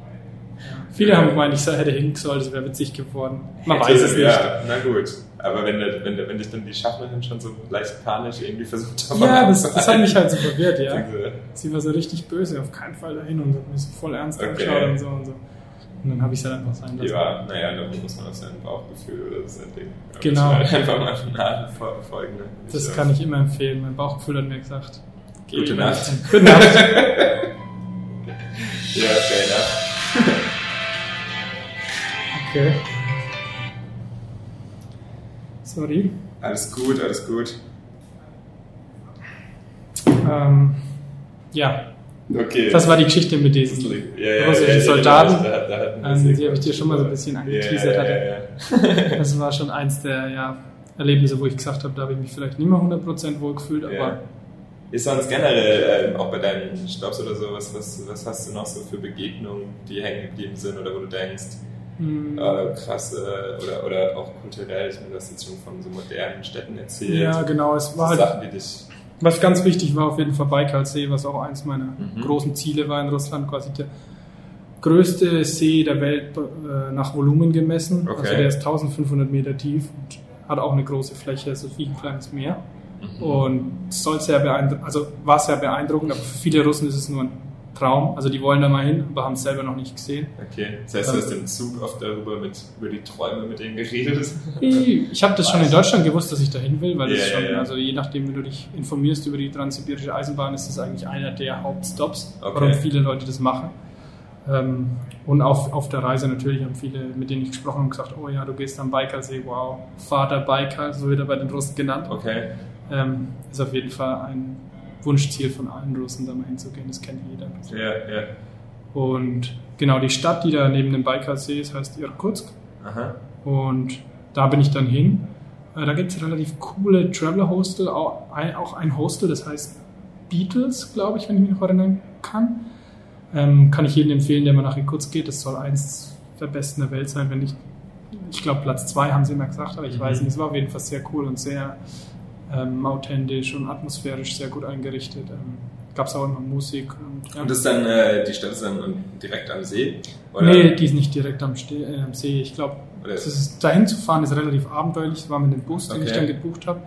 Viele haben gemeint, ich hätte hin sollen, es wäre witzig geworden. Man Hätte- weiß es nicht. Ja, na gut. Aber wenn, wenn, wenn dich dann die Schaffnerin schon so leicht panisch irgendwie versucht hat, Ja, das, das hat mich halt so verwirrt, ja. Diese- Sie war so richtig böse, auf keinen Fall dahin und hat mich so voll ernst Okay. angeschaut und so und so. Und dann habe ich es halt einfach sein lassen. Ja, naja, da muss man auf sein Bauchgefühl oder sein Ding. Da Genau. man <laughs> Einfach mal nachfolgen. Ne? Das Ich, kann ich immer empfehlen. Mein Bauchgefühl hat mir gesagt. Gute Nacht. Gute <laughs> Nacht. Ja, fair enough. Okay. Sorry. Alles gut, alles gut. Ähm, ja, Okay. das war die Geschichte mit diesen ja, ja, russischen ja, Soldaten. Da, da, Ähm, die habe ich dir schon mal so ein bisschen angeteasert hatte. <laughs> <laughs> Das war schon eins der Erlebnisse, wo ich gesagt habe, da habe ich mich vielleicht nicht mehr 100% wohl gefühlt, aber. Ist sonst generell, ähm, auch bei deinen Stops oder so, was, was, was hast du noch so für Begegnungen, die hängen geblieben sind oder wo du denkst, mh, äh, krass, äh, oder, oder auch kulturell, ich meine, du hast jetzt schon von so modernen Städten erzählt. ja, genau. Es war halt Sachen, die dich. Was ganz wichtig war auf jeden Fall Baikalsee, was auch eins meiner Mhm. großen Ziele war in Russland, quasi der größte See der Welt äh, nach Volumen gemessen. Okay. Also der ist 1500 Meter tief und hat auch eine große Fläche, so wie ein kleines Meer. Mhm. Und soll sehr beeindruckend, also war sehr beeindruckend, aber für viele Russen ist es nur ein Traum. Also die wollen da mal hin, aber haben es selber noch nicht gesehen. Okay, das heißt, du hast im Zug oft darüber mit, über die Träume mit denen geredet. Ich habe das schon in Deutschland gewusst, dass ich dahin will, weil das Ja, schon, ja. also je nachdem, wie du dich informierst über die transsibirische Eisenbahn, ist das eigentlich einer der Hauptstops, Okay. warum viele Leute das machen. Ähm, und auf, auf der Reise natürlich haben viele, mit denen ich gesprochen habe, gesagt, oh ja, du gehst am Baikalsee, wow, Vater Baikal, so wird er bei den Russen genannt. Okay. Ähm, ist auf jeden Fall ein Wunschziel von allen Russen, da mal hinzugehen, das kennt jeder. Ja, ja. Und genau, die Stadt, die da neben dem Baikalsee ist, heißt Irkutsk. Aha. Und da bin ich dann hin. Äh, Da gibt es relativ coole Traveler-Hostel, auch ein, auch ein Hostel, das heißt Beatles, glaube ich, wenn ich mich noch erinnern kann. Ähm, kann ich jedem empfehlen, der mal nach Irkutsk geht. Das soll eins der besten der Welt sein, wenn nicht, ich glaube Platz zwei haben sie immer gesagt, aber ich Mhm. weiß nicht. Es war auf jeden Fall sehr cool und sehr ähm, authentisch und atmosphärisch sehr gut eingerichtet. Ähm, Gab es auch immer Musik. Und, ja. Und das ist dann, äh, die Stadt ist dann direkt am See? Oder? Nee, die ist nicht direkt am, Ste äh, am See. Ich glaube, dahin zu fahren ist relativ abenteuerlich. Das war mit dem Bus, den ich Okay. dann gebucht habe,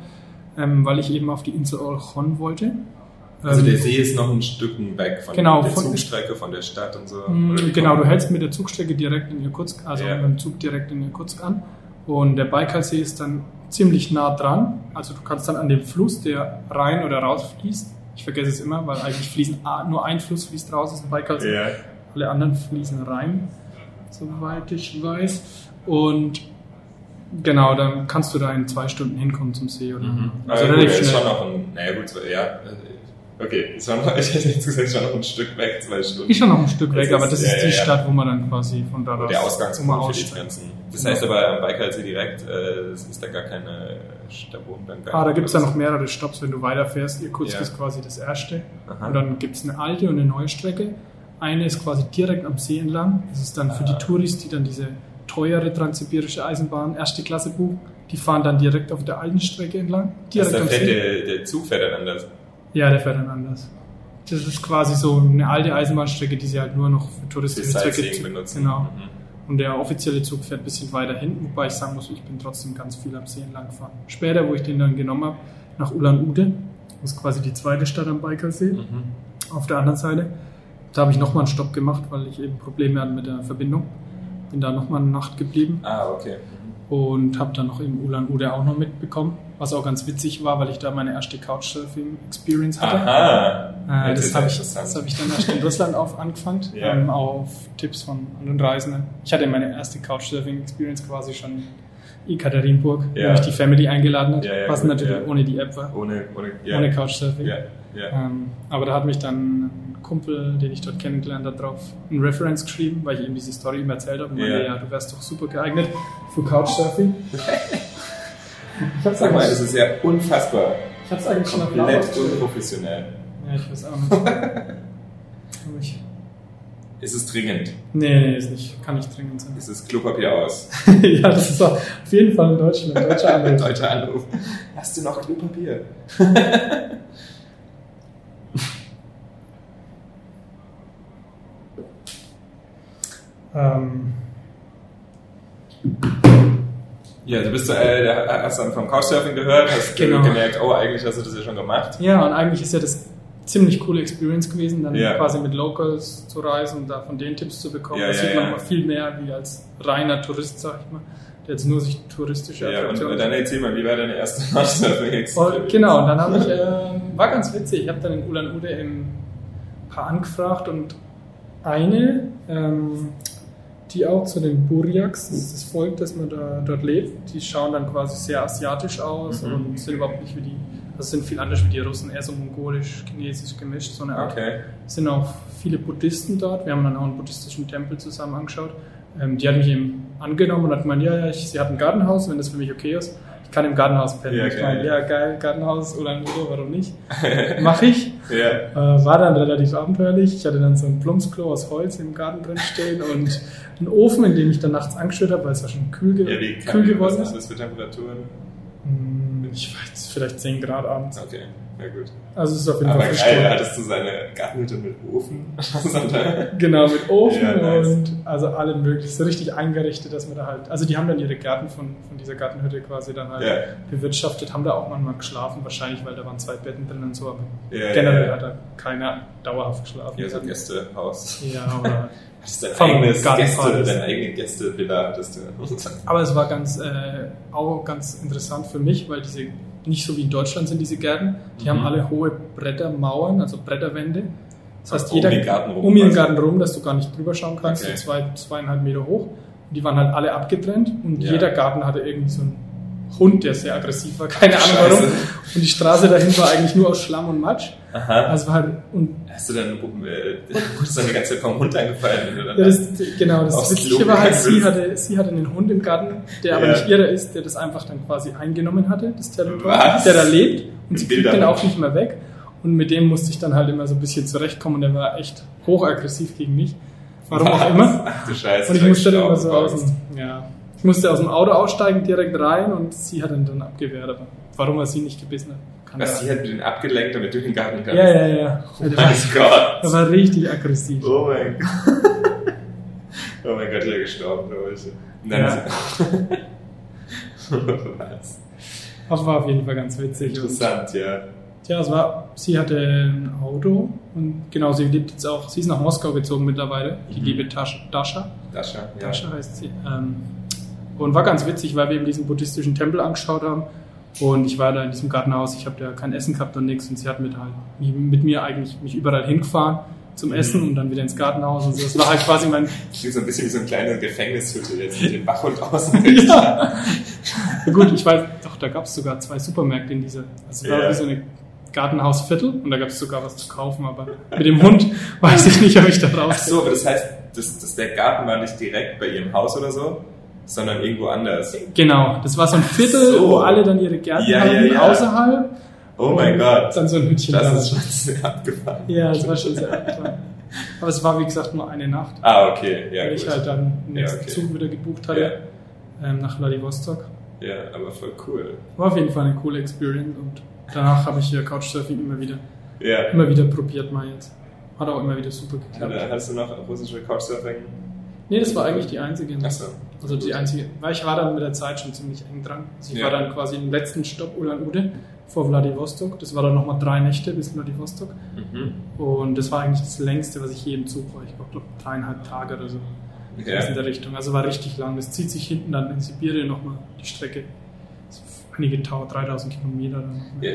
ähm, weil ich eben auf die Insel Olchon wollte. Also Ähm, der See ist noch ein Stück weg von Genau, der von- Zugstrecke, von der Stadt und so. wie Genau, du hältst mit der Zugstrecke direkt in Irkutsk, also Ja. mit dem Zug direkt in Irkutsk an. Und der Baikalsee ist dann ziemlich nah dran. Also du kannst dann an dem Fluss, der rein oder raus fließt, ich vergesse es immer, weil eigentlich fließen ah, nur ein Fluss fließt raus aus dem Baikalsee. Ja. Alle anderen fließen rein, soweit ich weiß. Und genau, dann kannst du da in zwei Stunden hinkommen zum See. Oder Mhm. Also Aber gut, ist schon noch ein, naja gut, ja, okay, ist schon noch, <laughs> ich hätte jetzt gesagt, schon noch ein Stück weg, zwei Stunden. Ist schon noch ein Stück weg, Das aber ist- das ist ja, die ja. Stadt, wo man dann quasi von da raus der Ausgangspunkt für die ganzen. Das heißt aber am Baikalsee direkt, äh, es ist da gar keine Station. Dann gar Ah, da gibt es ja noch mehrere Stops, wenn du weiterfährst. Irkutsk Ja. ist quasi das erste. Aha. Und dann gibt es eine alte und eine neue Strecke. eine ist quasi direkt am See entlang. Das ist dann für die Touris, die dann diese teure transsibirische Eisenbahn erste Klasse buchen. Die fahren dann direkt auf der alten Strecke entlang. Direkt Also am See. der, der Zug fährt dann anders. Ja, der fährt dann anders. Das ist quasi so eine alte Eisenbahnstrecke, die sie halt nur noch für touristische Zwecke benutzen. Genau. Mhm. Und der offizielle Zug fährt ein bisschen weiter hinten, wobei ich sagen muss, ich bin trotzdem ganz viel am See entlang gefahren. Später, wo ich den dann genommen habe, nach Ulan-Ude, das ist quasi die zweite Stadt am Baikalsee, Mhm. auf der anderen Seite. Da habe ich nochmal einen Stopp gemacht, weil ich eben Probleme hatte mit der Verbindung. Bin da nochmal eine Nacht geblieben Ah, okay. Und habe dann noch im Ulan-Ude auch noch mitbekommen, was auch ganz witzig war, weil ich da meine erste Couchsurfing-Experience hatte. Aha. Äh, das habe ich, das hab ich dann erst in Russland auf angefangen, Ja. ähm, auf Tipps von anderen Reisenden. Ich hatte meine erste Couchsurfing-Experience quasi schon in Ekaterinburg, Ja. wo mich die Family eingeladen hat, Ja, ja, was gut, natürlich ohne die App war, Ohne, ohne, ohne Couchsurfing. Ähm, aber da hat mich dann Kumpel, den ich dort kennengelernt habe, drauf ein Reference geschrieben, weil ich ihm diese Story ihm erzählt habe und meinte, ja, du wärst doch super geeignet für Couchsurfing. <laughs> Sag mal, das ist ja unfassbar. ich hab's eigentlich schon auf Komplett unprofessionell. Ja, ich weiß auch nicht. <laughs> Ist es dringend? nee, nee, ist nicht, kann nicht dringend sein. Ist es Klopapier aus? <laughs> ja, das ist auf jeden Fall in Deutschland, ein deutscher Anruf. Deutscher Anruf. Hast du noch Klopapier? Ähm, Ja, du bist, äh, hast dann vom Couchsurfing gehört, hast Genau. gemerkt, oh, eigentlich hast du das ja schon gemacht. ja, und eigentlich ist ja das ziemlich coole Experience gewesen, dann Ja. quasi mit Locals zu reisen und da von denen Tipps zu bekommen. Ja, das ja, sieht man ja. immer viel mehr wie als reiner Tourist, sag ich mal, der jetzt nur sich touristische Ja, und Attraktionen dann erzähl mal, wie war deine erste <laughs> Couchsurfing-Experience? genau, und dann habe ich, äh, war ganz witzig, ich habe dann in Ulan-Ude ein paar angefragt und eine, ähm, die auch zu den Buryaks, das ist das Volk, das man da dort lebt, die schauen dann quasi sehr asiatisch aus Mhm. und sind überhaupt nicht wie die, also sind viel anders wie die Russen, eher so mongolisch, chinesisch gemischt, so eine Art. Okay. Es sind auch viele Buddhisten dort. Wir haben dann auch einen buddhistischen Tempel zusammen angeschaut. Ähm, die hat mich eben angenommen und hat gemeint, ja, ja, ich, sie hat ein Gartenhaus, wenn das für mich okay ist. Ich kann im Gartenhaus pennen. Ja, ich geil. meine, ja, geil, Gartenhaus, Ulan-Ude, warum nicht? <laughs> Mach ich. Ja. Äh, war dann relativ abenteuerlich. Ich hatte dann so ein Plumpsklo aus Holz im Garten drin stehen und einen Ofen, in dem ich dann nachts angeschüttet habe, weil es war schon kühl, ge Ja, wie kühl geworden was ist. ist das für Temperaturen? Hm, Ich weiß, vielleicht 10 Grad abends. Okay, ja gut. Also es ist auf jeden Aber Fall geil, da hattest du seine Gartenhütte mit Ofen. <laughs> Genau, mit Ofen Ja, nice. und also alle möglich, so richtig eingerichtet, dass man da halt, also die haben dann ihre Gärten von, von dieser Gartenhütte quasi dann halt Ja. bewirtschaftet, haben da auch manchmal geschlafen, wahrscheinlich, weil da waren zwei Betten drin und so, aber Ja, generell hat da keiner dauerhaft geschlafen. ja, so ein Gästehaus. Ja, <laughs> aber, Hattest dein eigenes. Gäste, deine eigene Gästevilla hattest du. aber es war ganz, äh, auch ganz interessant für mich, weil diese, nicht so wie in Deutschland sind diese Gärten, die Mhm. haben alle hohe Brettermauern, also Bretterwände. Das heißt, Um jeder den Garten rum um ihren. Garten rum, dass du gar nicht drüber schauen kannst, Okay. so zwei, zweieinhalb Meter hoch. Die waren halt alle abgetrennt und Ja. jeder Garten hatte irgendwie so einen Hund, der sehr aggressiv war, keine Ahnung Scheiße. warum. Und die Straße dahin war eigentlich nur aus Schlamm und Matsch. Aha. Also war halt, und Hast du dann, äh, wurdest dann die ganze Zeit vom Hund angefallen, dann ja, das, genau, das Witzige war halt, sie hatte, sie hatte einen Hund im Garten, der aber Ja. nicht ihrer ist, der das einfach dann quasi eingenommen hatte, das Territorium, Was? der da lebt und sie kriegt den auch nicht mehr weg. Und mit dem musste ich dann halt immer so ein bisschen zurechtkommen und der war echt hochaggressiv gegen mich. Warum auch immer. Ach du Scheiße. Und ich musste dann immer so dem, ja, ich musste aus dem Auto aussteigen, direkt rein und sie hat ihn dann abgewehrt. Aber warum er sie nicht gebissen hat, kann Was, die er. hat den abgelenkt, damit du den Garten kannst? Ja, ja, ja. Oh mein Gott. der war richtig aggressiv. Oh mein Gott. Oh mein Gott, bin gestorben. Und dann Ja. <laughs> Was? Das war auf jeden Fall ganz witzig. Und, Interessant, ja. ja, es war, sie hatte ein Auto und genau, sie lebt jetzt auch, sie ist nach Moskau gezogen mittlerweile, die Mhm. liebe Tascha. Dascha. Dascha, ja. Dascha heißt sie. Ähm, und war ganz witzig, weil wir eben diesen buddhistischen Tempel angeschaut haben. Und ich war da in diesem Gartenhaus, ich habe da kein Essen gehabt und nichts. Und sie hat mit, halt, mit mir eigentlich mich überall hingefahren zum Mhm. Essen und dann wieder ins Gartenhaus und so. Das war halt quasi mein. <laughs> Wie so ein bisschen wie so eine kleine Gefängnishütte jetzt mit dem Wachhund außen. <laughs> ja. Gut, ich weiß, doch, da gab es sogar zwei Supermärkte in dieser. Also es war wie so eine Gartenhausviertel und da gab es sogar was zu kaufen, aber mit dem Hund weiß ich nicht, ob ich da Ach raus. so, aber das heißt, das, das, der Garten war nicht direkt bei ihrem Haus oder so, sondern irgendwo anders. Genau, das war so ein Viertel, So. wo alle dann ihre Gärten Ja, ja, hatten, ja. außerhalb. Oh mein Gott. Dann so ein Hütchen Das da. ist schon sehr abgefahren. Ja, das war schon sehr abgefahren. Aber es war, wie gesagt, nur eine Nacht, Ah, okay, ja, weil ich halt dann den Ja, nächsten okay. Zug wieder gebucht hatte ähm, nach Vladivostok. ja, aber voll cool. War auf jeden Fall eine coole Experience und danach habe ich hier Couchsurfing immer wieder, Ja. immer wieder probiert mal jetzt. Hat auch immer wieder super geklappt. Oder hast du noch russische Couchsurfing? Nee, das war eigentlich die einzige. Achso. Also die einzige, weil ich war dann mit der Zeit schon ziemlich eng dran. Also ich Ja. war dann quasi im letzten Stopp Ulan-Ude vor Vladivostok. Das war dann nochmal drei Nächte bis Vladivostok. Mhm. Und das war eigentlich das längste, was ich je im Zug war. Ich glaube dreieinhalb Tage oder so. Ja. in der Richtung. Also war richtig lang. Das zieht sich hinten dann in Sibirien nochmal die Strecke. Einige Tau, 3000 Kilometer. Ja,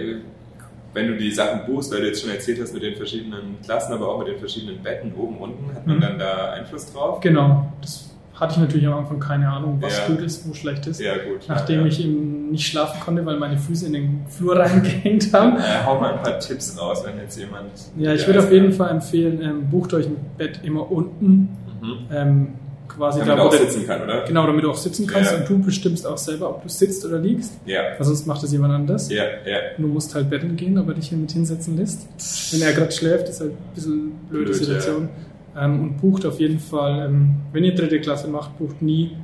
wenn du die Sachen buchst, weil du jetzt schon erzählt hast mit den verschiedenen Klassen, aber auch mit den verschiedenen Betten oben, unten, hat man Mhm. dann da Einfluss drauf? Genau. Das hatte ich natürlich am Anfang keine Ahnung, was Ja. gut ist, wo schlecht ist. Ja, gut. Nachdem ja, ich eben nicht schlafen konnte, weil meine Füße in den Flur <laughs> reingehängt haben. Äh, hau mal ein paar Tipps raus, wenn jetzt jemand. Ja, ich würde auf jeden Fall empfehlen, ähm, bucht euch ein Bett immer unten, Mhm. ähm, quasi Damit da, wo auch sitzen kann, oder? genau, damit du auch sitzen kannst Ja. und du bestimmst auch selber, ob du sitzt oder liegst, Ja. weil sonst macht das jemand anders. Ja, ja. Du musst halt betteln gehen, aber dich hier mit hinsetzen lässt. Wenn er gerade schläft, ist halt ein bisschen blöde Blöd, Situation. Ähm, und bucht auf jeden Fall, ähm, wenn ihr dritte Klasse macht, bucht nie.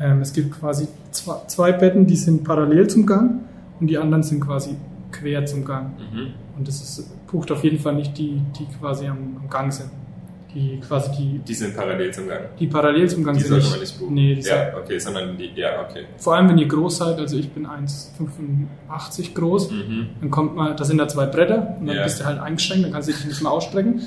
Ähm, es gibt quasi zwei, zwei Betten, die sind parallel zum Gang und die anderen sind quasi quer zum Gang. Mhm. Und das ist, bucht auf jeden Fall nicht die, die quasi am, am Gang sind. Die quasi die, Die sind parallel zum Gang. die parallel zum Gang Die sind. sollte man nicht buchen. Nee, die ja, okay, sondern die, ja, okay. vor allem wenn ihr groß seid, also ich bin 1,85 groß, Mhm. dann kommt mal, da sind da zwei Bretter und dann Ja. bist du halt eingeschränkt, dann kannst du dich nicht mehr ausstrecken.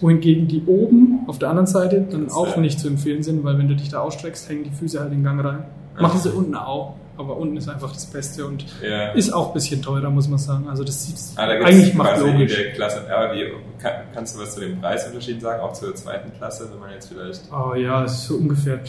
Wohingegen die oben auf der anderen Seite dann auch äh, nicht zu empfehlen sind, weil wenn du dich da ausstreckst, hängen die Füße halt in den Gang rein. Machen sie unten auch, aber unten ist einfach das Beste und Ja. ist auch ein bisschen teurer, muss man sagen. Also das sieht Ah, da eigentlich macht logisch. der Klasse. Aber wie, kann, kannst du was zu den Preisunterschieden sagen, auch zur zweiten Klasse, wenn man jetzt vielleicht. Oh ja, es ist so ungefähr.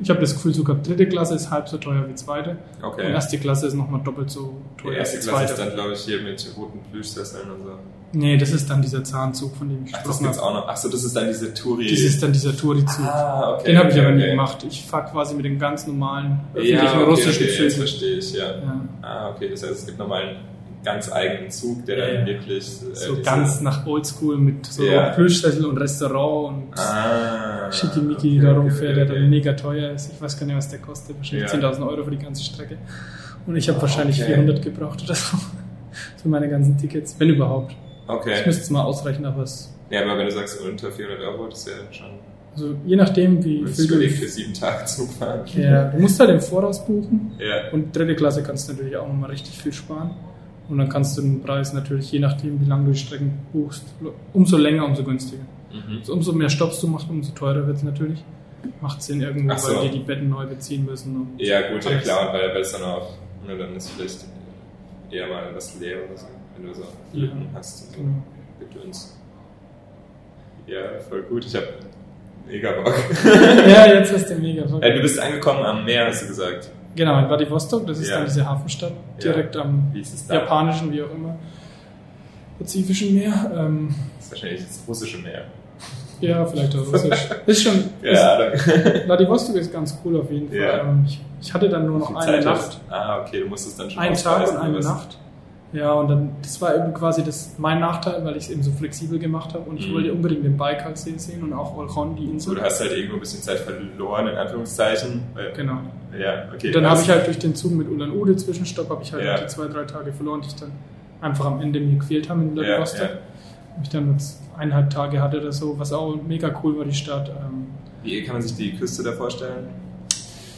Ich habe das Gefühl, sogar dritte Klasse ist halb so teuer wie zweite. Okay. Und erste Klasse ist nochmal doppelt so Die teuer erste wie Klasse ist dann, glaube ich, hier mit roten Plüschsesseln und so. Nee, das ist dann dieser Zahnzug, von dem ich Ach, das gibt's auch noch. Ach so, das ist dann diese Touri. Das ist dann dieser Touri-Zug. ah, okay. Den habe ich okay, aber nie okay. gemacht. Ich fahre quasi mit den ganz normalen öffentlichen Ja, russischen okay, jetzt Zügen. verstehe ich, ja. Ja. Ah, okay, das heißt, es gibt nochmal einen ganz eigenen Zug, der Ja, dann wirklich. äh, So ganz nach Oldschool mit so Ja. Plüschsessel und Restaurant und Ah. Schickimicki da rumfährt, der dann mega teuer ist. Ich weiß gar nicht, was der kostet. Wahrscheinlich Ja. 10.000 Euro für die ganze Strecke. Und ich habe Ah, wahrscheinlich okay. 400 gebraucht oder so. <laughs> Für meine ganzen Tickets, wenn überhaupt. Ich Okay. müsste es mal ausrechnen, aber es, Ja, aber wenn du sagst unter 400 Euro, das ist ja schon. also je nachdem, wie Das viel überlegt für du. sieben Tage Zug fahren. Ja, du musst halt im Voraus buchen. Ja. Und dritte Klasse kannst du natürlich auch nochmal richtig viel sparen. Und dann kannst du den Preis natürlich, je nachdem, wie lange du die Strecken buchst, umso länger, umso günstiger. Mhm. Also umso mehr Stops du machst, umso teurer wird es natürlich. Macht Sinn irgendwo, so. weil die die Betten neu beziehen müssen. Ja, gut, ja klar, weil, es dann auch, ne, dann ist vielleicht eher mal was leer oder so, wenn du so Lücken hast. So. Genau. Gedöns. Ja, voll gut, ich hab mega Bock. <laughs> ja, jetzt ist der mega voll. äh, du bist angekommen am Meer, hast du gesagt. Genau, in Vladivostok, das ist Ja. dann diese Hafenstadt, direkt am es da? japanischen, wie auch immer, Pazifischen Meer. Ähm, Das ist wahrscheinlich das russische Meer. ja, vielleicht auch Russisch. <laughs> ist schon, Ja, ist, Vladivostok ist ganz cool auf jeden Fall. Ja. Ähm, ich, ich hatte dann nur noch eine Zeit Nacht. hast. Ah, okay, du musstest dann schon Ein Tag und eine? Nacht. Ja, und dann, das war eben quasi das, mein Nachteil, weil ich es eben so flexibel gemacht habe und ich Mhm. wollte unbedingt den Baikalsee sehen und auch Olchon, die So, Insel. du hast halt irgendwo ein bisschen Zeit verloren, in Anführungszeichen. Genau. Ja, okay. Und dann habe ich halt durch den Zug mit Ulan-Ude Zwischenstopp, habe ich halt Ja. die zwei, drei Tage verloren, die ich dann einfach am Ende mir gequält haben in ja, Vladivostok. ja. Und ich dann jetzt eineinhalb Tage hatte oder so, was auch mega cool war, die Stadt. Ähm, Wie kann man sich die Küste da vorstellen?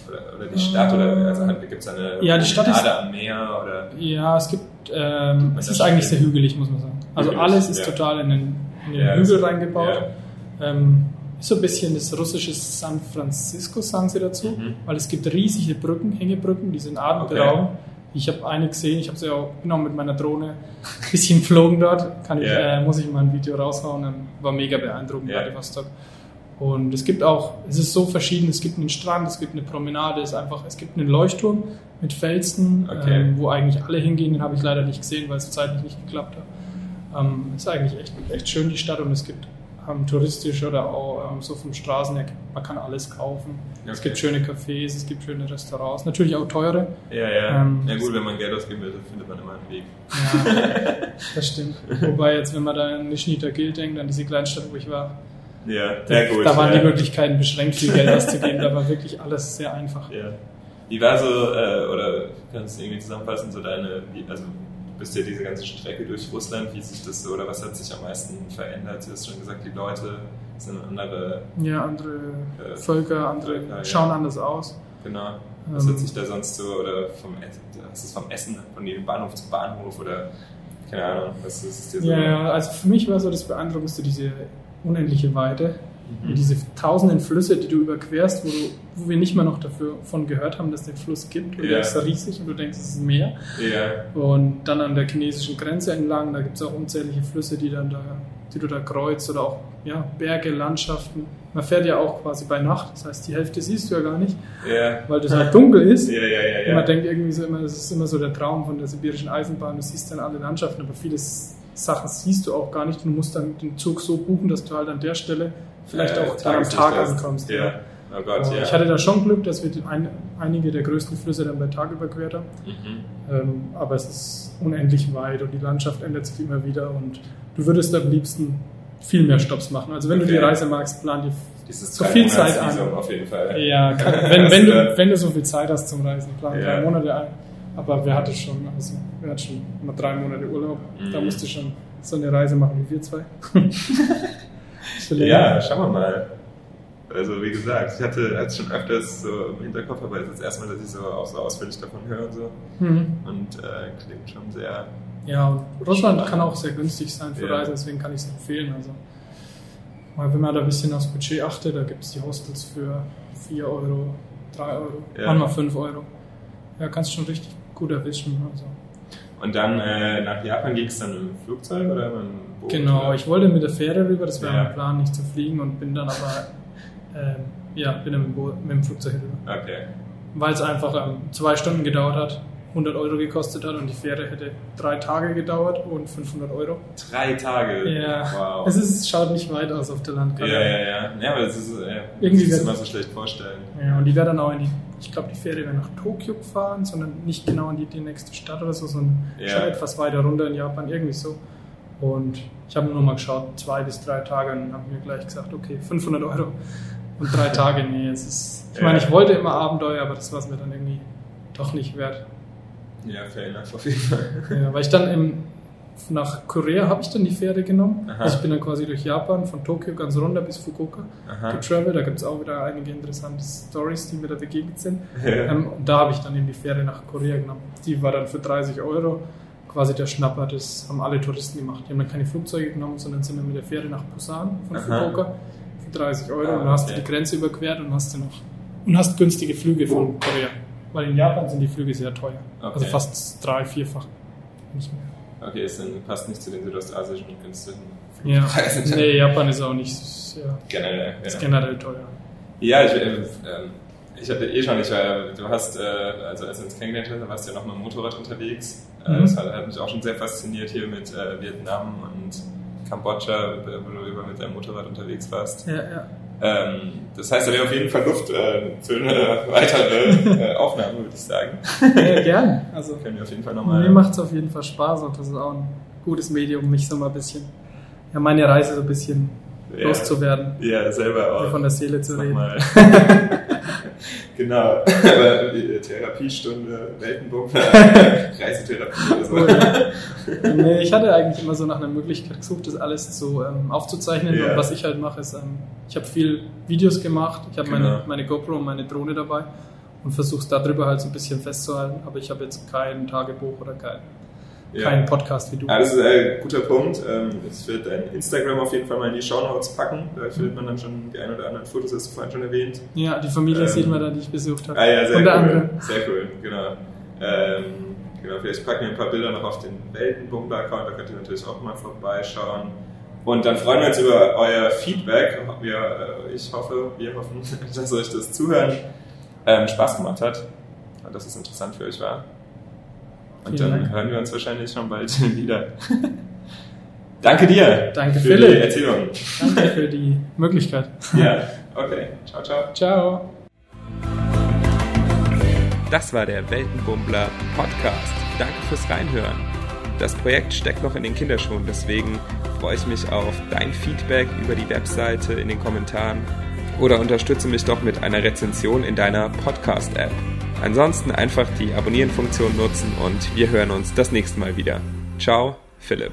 Oder, oder die Stadt? Oder also, gibt es eine Ja, die Stadt ist- am Meer? Oder? ja, es gibt, ähm, es ist eigentlich sehr hügelig, muss man sagen. Also Hügelig, alles ist ja. total in den, in den Ja, Hügel reingebaut. Ähm, ist so ein bisschen das russische San Francisco, sagen sie dazu, Mhm. weil es gibt riesige Brücken, Hängebrücken, die sind atemberaubend. Ich habe eine gesehen, ich habe sie auch genau mit meiner Drohne ein bisschen <laughs> geflogen dort. Kann ich, Ja. äh, muss ich mal ein Video raushauen, ähm, war mega beeindruckend, Ja. Vladivostok. Und es gibt auch, es ist so verschieden, es gibt einen Strand, es gibt eine Promenade, es, ist einfach, es gibt einen Leuchtturm mit Felsen, Okay. ähm, wo eigentlich alle hingehen, den habe ich leider nicht gesehen, weil es zeitlich nicht geklappt hat. Ähm, ist eigentlich echt, echt schön, die Stadt, und es gibt ähm, touristisch oder auch ähm, so vom Straßenweg, man kann alles kaufen. Es Okay. gibt schöne Cafés, es gibt schöne Restaurants, natürlich auch teure. Ja, ja. Ähm, ja gut, wenn man Geld ausgeben will, dann findet man immer einen Weg. Ja, <laughs> das stimmt. Wobei jetzt, wenn man da an Nischni Tagil denkt, an diese Kleinstadt, wo ich war, Ja, sehr gut. da waren ja. die Möglichkeiten beschränkt, viel Geld <laughs> auszugeben. Da war wirklich alles sehr einfach. Ja. Wie war so, äh, oder kannst du irgendwie zusammenfassen, so deine, also du bist ja diese ganze Strecke durch Russland, wie sich das so, oder was hat sich am meisten verändert? Du hast schon gesagt, die Leute sind andere, Ja, andere Äh, Völker, andere Völker, ja. schauen anders aus. genau. Was Ähm. hat sich da sonst so, oder vom, Essen- was ist vom Essen, von dem Bahnhof zum Bahnhof, oder keine Ahnung, was ist dir so? Ja, ja, also für mich war so das Beeindruckendste diese unendliche Weite Mhm. und diese tausenden Flüsse, die du überquerst, wo, du, wo wir nicht mal noch davon gehört haben, dass es den Fluss gibt. Und Ja. der ist riesig und du denkst, es ist ein Meer. Ja, Und dann an der chinesischen Grenze entlang, da gibt es auch unzählige Flüsse, die, dann da, die du da kreuzt oder auch ja, Berge, Landschaften. Man fährt ja auch quasi bei Nacht, das heißt, die Hälfte siehst du ja gar nicht, ja. weil das halt dunkel ist. Und ja. man denkt irgendwie so immer, das ist immer so der Traum von der sibirischen Eisenbahn, du siehst dann alle Landschaften, aber viele S- Sachen siehst du auch gar nicht. Du musst dann den Zug so buchen, dass du halt an der Stelle vielleicht Äh, auch dann am Tag ankommst. Ja. Oh Gott, Und ja. Ich hatte da schon Glück, dass wir ein, einige der größten Flüsse dann bei Tag überquert haben. Mhm. Ähm, aber es ist unendlich weit und die Landschaft ändert sich immer wieder und du würdest am liebsten viel mehr Stops machen. Also wenn du die Okay. Reise magst, plan dir Dieses so viel Zeit an. auf jeden Fall. Ja, kann, <laughs> wenn, wenn, du, wenn du so viel Zeit hast zum Reisen, plan Ja. drei Monate ein. Aber wer hatte schon, also wer hat schon mal drei Monate Urlaub? Da Mhm. musst du schon so eine Reise machen wie wir zwei. <laughs> Ja, schauen wir mal. Also wie gesagt, ich hatte es schon öfters so im Hinterkopf, aber es ist das erste Mal, dass ich so auch so ausführlich davon höre und so. Mhm. Und äh, klingt schon sehr. Ja, und Russland kann auch sehr günstig sein für Ja. Reisen, deswegen kann ich es empfehlen. Also, mal, wenn man da ein bisschen aufs Budget achtet, da gibt es die Hostels für 4 Euro, 3 Euro, Ja. manchmal 5 Euro. Ja, kannst schon richtig gut erwischen. Also. Und dann äh, nach Japan ging es dann im Flugzeug oder dem Boot? Genau, ich wollte mit der Fähre rüber, das war Ja. mein Plan, nicht zu fliegen und bin dann aber, ähm, ja, bin dann mit, dem Bo- mit dem Flugzeug rüber. Okay. Weil es einfach ähm, zwei Stunden gedauert hat, 100 Euro gekostet hat und die Fähre hätte drei Tage gedauert und 500 Euro. Drei Tage. Ja, Wow. es ist, schaut nicht weit aus auf der ja, Landkarte. ja, ja. Ja, aber das ist, äh, Irgendwie das immer so schlecht vorstellen. Ja, und die wäre dann auch in die, ich glaube, die Fähre wäre nach Tokio gefahren, sondern nicht genau in die, die nächste Stadt oder so, sondern Ja. schon etwas weiter runter in Japan, irgendwie so. Und ich habe nur mal geschaut, zwei bis drei Tage und habe mir gleich gesagt, okay, 500 Euro und drei <laughs> Tage, nee, es ist, ich meine, ich wollte immer Abenteuer, aber das war es mir dann irgendwie doch nicht wert. Ja, fair enough auf jeden Fall. Ja, weil ich dann im, nach Korea habe ich dann die Fähre genommen. Aha. Also ich bin dann quasi durch Japan, von Tokio ganz runter bis Fukuoka Aha. getravelt. Da gibt es auch wieder einige interessante Stories, die mir da begegnet sind. <laughs> Ja. Ähm, und da habe ich dann eben die Fähre nach Korea genommen. Die war dann für 30 Euro quasi der Schnapper. Das haben alle Touristen gemacht. Die haben dann keine Flugzeuge genommen, sondern sind dann mit der Fähre nach Busan von Aha. Fukuoka für 30 Euro. Ah, und dann hast du die Grenze überquert und hast du noch und hast günstige Flüge von Korea. Weil in Japan sind die Flüge sehr teuer. Also Okay. fast drei, vierfach. Nicht mehr. Okay, es passt nicht zu den südostasischen günstigen Ja. Nee, Japan ist auch nicht ja, Generell. ist Ja. generell teuer. Ja, ich, äh, ähm, ich hatte eh schon, ich war, du hast, äh, also als wir uns kennengelernt haben, warst du ja noch dem Motorrad unterwegs. Äh, Mhm. Das hat, hat mich auch schon sehr fasziniert hier mit äh, Vietnam und Kambodscha, wo du immer mit deinem Motorrad unterwegs warst. Ja, ja. Ähm, das heißt, da wäre auf jeden Fall Luft äh, für eine weitere äh, Aufnahme, würde ich sagen. <laughs> ja gern. Also Können wir auf jeden Fall Mir nochmal. macht es auf jeden Fall Spaß und das ist auch ein gutes Medium, mich so mal ein bisschen, ja, meine Reise so ein bisschen Ja. loszuwerden, Ja, selber auch. von der Seele zu reden. <laughs> Genau. <laughs> Aber die Therapiestunde, Weltenbummler, <laughs> Reisetherapie oder so. <laughs> Nee, ich hatte eigentlich immer so nach einer Möglichkeit gesucht, das alles so ähm, aufzuzeichnen. Ja. Und was ich halt mache, ist, ähm, ich habe viel Videos gemacht, ich habe Genau. meine, meine GoPro und meine Drohne dabei und versuche es darüber halt so ein bisschen festzuhalten. Aber ich habe jetzt kein Tagebuch oder kein, Ja. kein Podcast wie du. Ja, das ist ein guter Punkt. Ähm, Ich werde dein Instagram auf jeden Fall mal in die Shownotes packen. Da findet man dann schon die ein oder anderen Fotos, hast du vorhin schon erwähnt. Ja, die Familie Ähm, sieht man da, die ich besucht habe. Ah ja, sehr Unter cool. anderem. Sehr cool, genau. Ähm, genau. Vielleicht packen wir ein paar Bilder noch auf den Weltenbummler-Account, da könnt ihr natürlich auch mal vorbeischauen. Und dann freuen wir uns über euer Feedback. Wir, äh, ich hoffe, wir hoffen, <laughs> dass euch das Zuhören ähm, Spaß gemacht hat und dass es interessant für euch war. Und Vielen dann Dank. hören wir uns wahrscheinlich schon bald <laughs> wieder. <laughs> Danke dir Danke, für Philipp. die Erzählung. Danke <laughs> für die Möglichkeit. Ja, okay. Ciao, ciao. Ciao. Das war der Weltenbummler Podcast. Danke fürs Reinhören. Das Projekt steckt noch in den Kinderschuhen, deswegen freue ich mich auf dein Feedback über die Webseite in den Kommentaren oder unterstütze mich doch mit einer Rezension in deiner Podcast-App. Ansonsten einfach die Abonnieren-Funktion nutzen und wir hören uns das nächste Mal wieder. Ciao, Philipp.